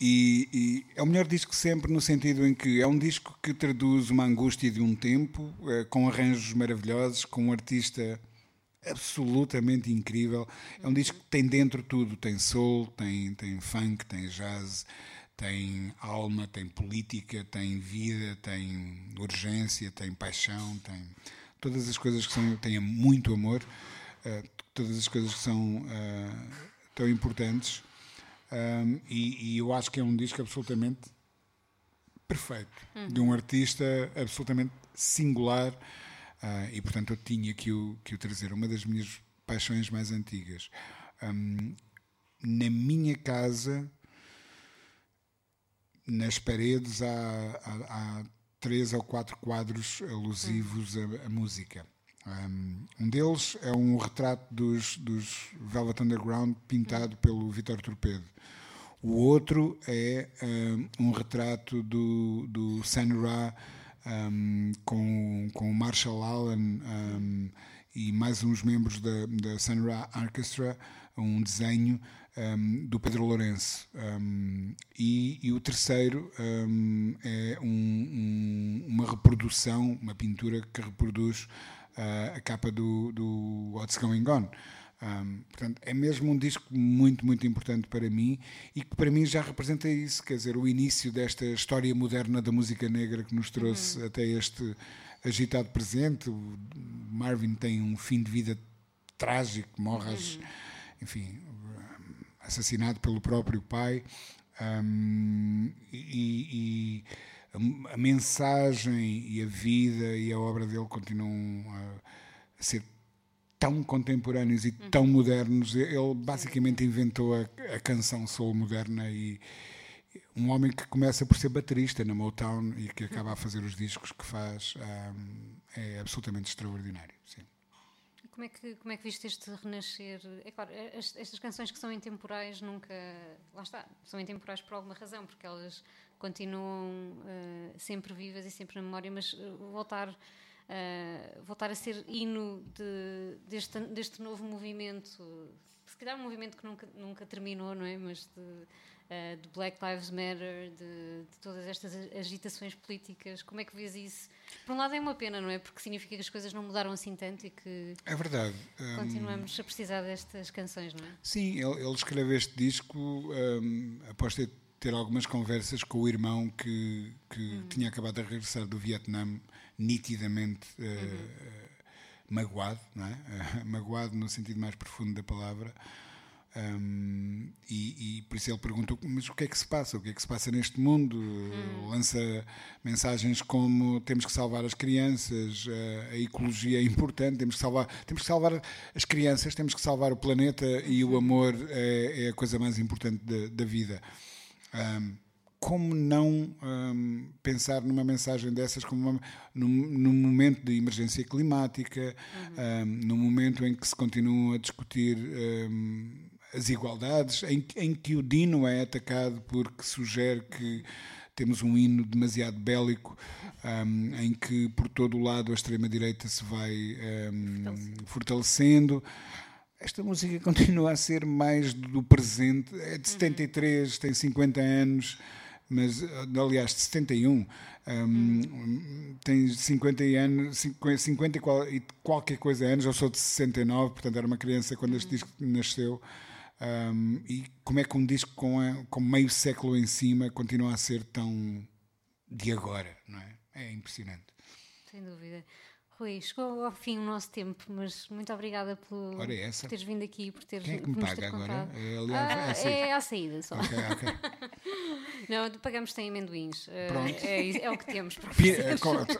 C: e, e é o melhor disco sempre no sentido em que é um disco que traduz uma angústia de um tempo, eh, com arranjos maravilhosos, com um artista absolutamente incrível. É um disco que tem dentro tudo: tem soul, tem, tem funk, tem jazz, tem alma, tem política, tem vida, tem urgência, tem paixão, tem todas as coisas que são, tem muito amor, eh, todas as coisas que são eh, tão importantes. Um, e, e eu acho que é um disco absolutamente perfeito, de um artista absolutamente singular, ah, e portanto eu tinha que o, que o trazer, uma das minhas paixões mais antigas. Um, na minha casa, nas paredes, há, há, há três ou quatro quadros alusivos à, à música. Um, deles é um retrato dos, dos Velvet Underground pintado pelo Vitor Torpedo. O outro é um, retrato do, do Sun Ra um, com, com o Marshall Allen um, e mais uns membros da, da Sun Ra Orchestra, um desenho do Pedro Lourenço. E, e o terceiro é um- um- uma reprodução, uma pintura que reproduz a capa do, do What's Going On. Um, portanto, é mesmo um disco muito, muito importante para mim e que para mim já representa isso, quer dizer, o início desta história moderna da música negra que nos trouxe até este agitado presente. O Marvin tem um fim de vida trágico, morre, às- enfim, assassinado pelo próprio pai. Um, e, e a, a mensagem e a vida e a obra dele continuam a, a ser tão contemporâneos e tão modernos. Ele basicamente inventou a, a canção soul moderna e um homem que começa por ser baterista na Motown e que acaba a fazer os discos que faz um, é absolutamente extraordinário. Sim.
D: como, é que, como é que viste este renascer? É claro, as- estas canções que são intemporais nunca. Lá está, são intemporais por alguma razão, porque elas continuam eh, sempre vivas e sempre na memória, mas eh, voltar. eh, voltar a ser hino de- deste, deste novo movimento, se calhar um movimento que nunca, nunca terminou, não é? Mas de, eh, de Black Lives Matter, de, de todas estas agitações políticas, como é que vês isso? Por um lado é uma pena, não é? Porque significa que as coisas não mudaram assim tanto e que
C: É verdade. Hum,
D: continuamos a precisar destas canções, não é?
C: Sim, ele, ele escreve este disco hum, após ter, ter algumas conversas com o irmão que, que tinha acabado de regressar do Vietnã, nitidamente eh, eh, magoado, não é? [laughs] magoado no sentido mais profundo da palavra. Hum, e, e por isso ele perguntou: mas o que é que se passa? O que é que se passa neste mundo? Lança mensagens como temos que salvar as crianças, a, a ecologia é importante, temos que salvar, temos que salvar as crianças, temos que salvar o planeta e o amor é, é a coisa mais importante da, da vida. Hum, como não hum, pensar numa mensagem dessas como uma, num, num momento de emergência climática, hum, num momento em que se continuam a discutir hum, as igualdades, em, que- em que o Dino é atacado porque sugere que temos um hino demasiado bélico, em que por todo o lado a extrema-direita se vai fortalecendo. Esta música [laughs] continua a ser mais do presente. É de 73, tem 50 anos, mas, aliás, de 71. hum, Tem 50 anos, 50 50 e qual- qualquer coisa anos. Eu sou de 69, portanto era uma criança quando este disco nasceu. Hum, e como é que um disco com, a- com meio século em cima continua a ser tão de agora, não é? É impressionante.
D: Sem dúvida. Rui, chegou ao fim o nosso tempo, mas muito obrigada por,
C: Ora, é
D: por teres vindo aqui, por teres
C: Quem é que me paga agora? É, aliás,
D: Ah,
C: é
D: é à saída só.
C: Ok, ok. [laughs]
D: Não, pagamos sem amendoins. Eh,
C: Pronto.
D: É, é o que temos.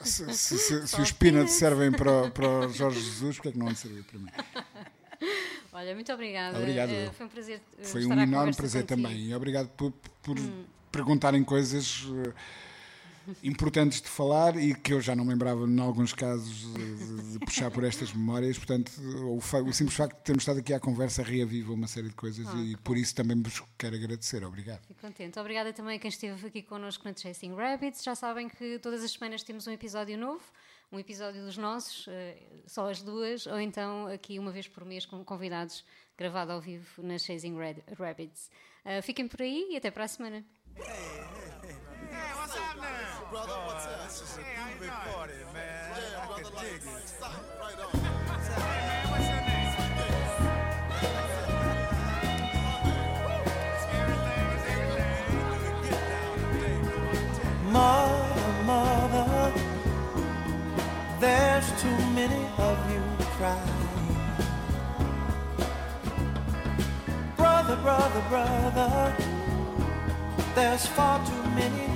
C: se, se- se- se os peanuts servem para, o- para Jorge Jesus, porque é que não servir para mim?
D: Olha, muito obrigada.
C: Obrigado, eu.
D: foi um prazer. eh,
C: Foi um enorme prazer
D: contigo.
C: também. E obrigado por, por perguntarem coisas eh, importantes de falar e que eu já não lembrava, em alguns casos, de, de puxar por estas memórias. Portanto, o, o simples facto de termos estado aqui à conversa reaviva uma série de coisas
D: Ah,
C: e por isso também vos quero agradecer. Obrigado.
D: Fico contente. Obrigada também a quem esteve aqui connosco na Chasing Rabbits. Já sabem que todas as semanas temos um episódio novo, um episódio dos nossos, eh, só as duas, ou então aqui uma vez por mês com convidados gravado ao vivo na Chasing Red- Rabbits. Eh, fiquem por aí e até para a semana. [laughs]
G: Brother, what's up? This is a groovy party, man. Yeah, brother, like, stop right on.
H: Mother, mother, there's too many of you crying. Brother, brother, brother, there's far too many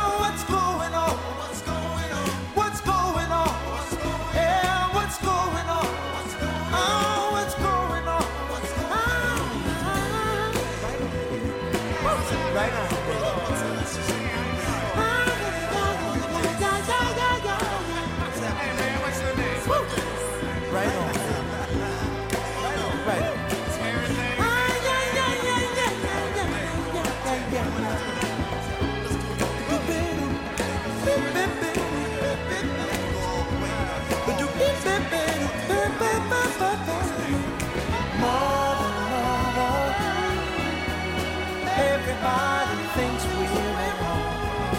H: everybody thinks we're at home.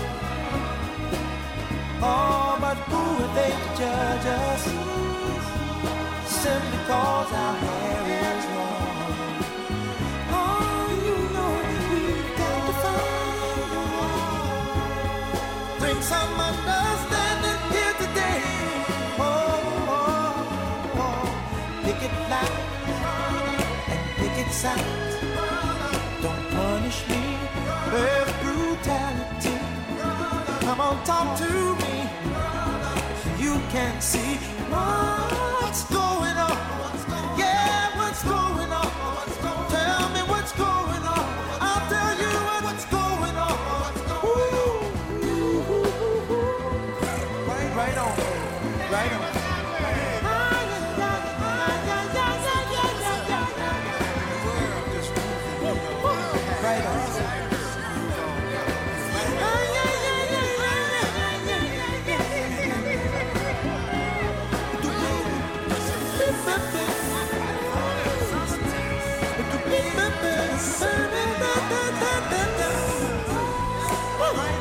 H: Oh, but who are they to judge us? Simply cause our hair is long. Oh, you know that we've got to find a way. Bring some understanding here today. Oh, oh, oh. Pick it loud and pick it sound. Don't punish me with brutality. Come on, talk to me. You can't see what's going on. Yeah, what's going on?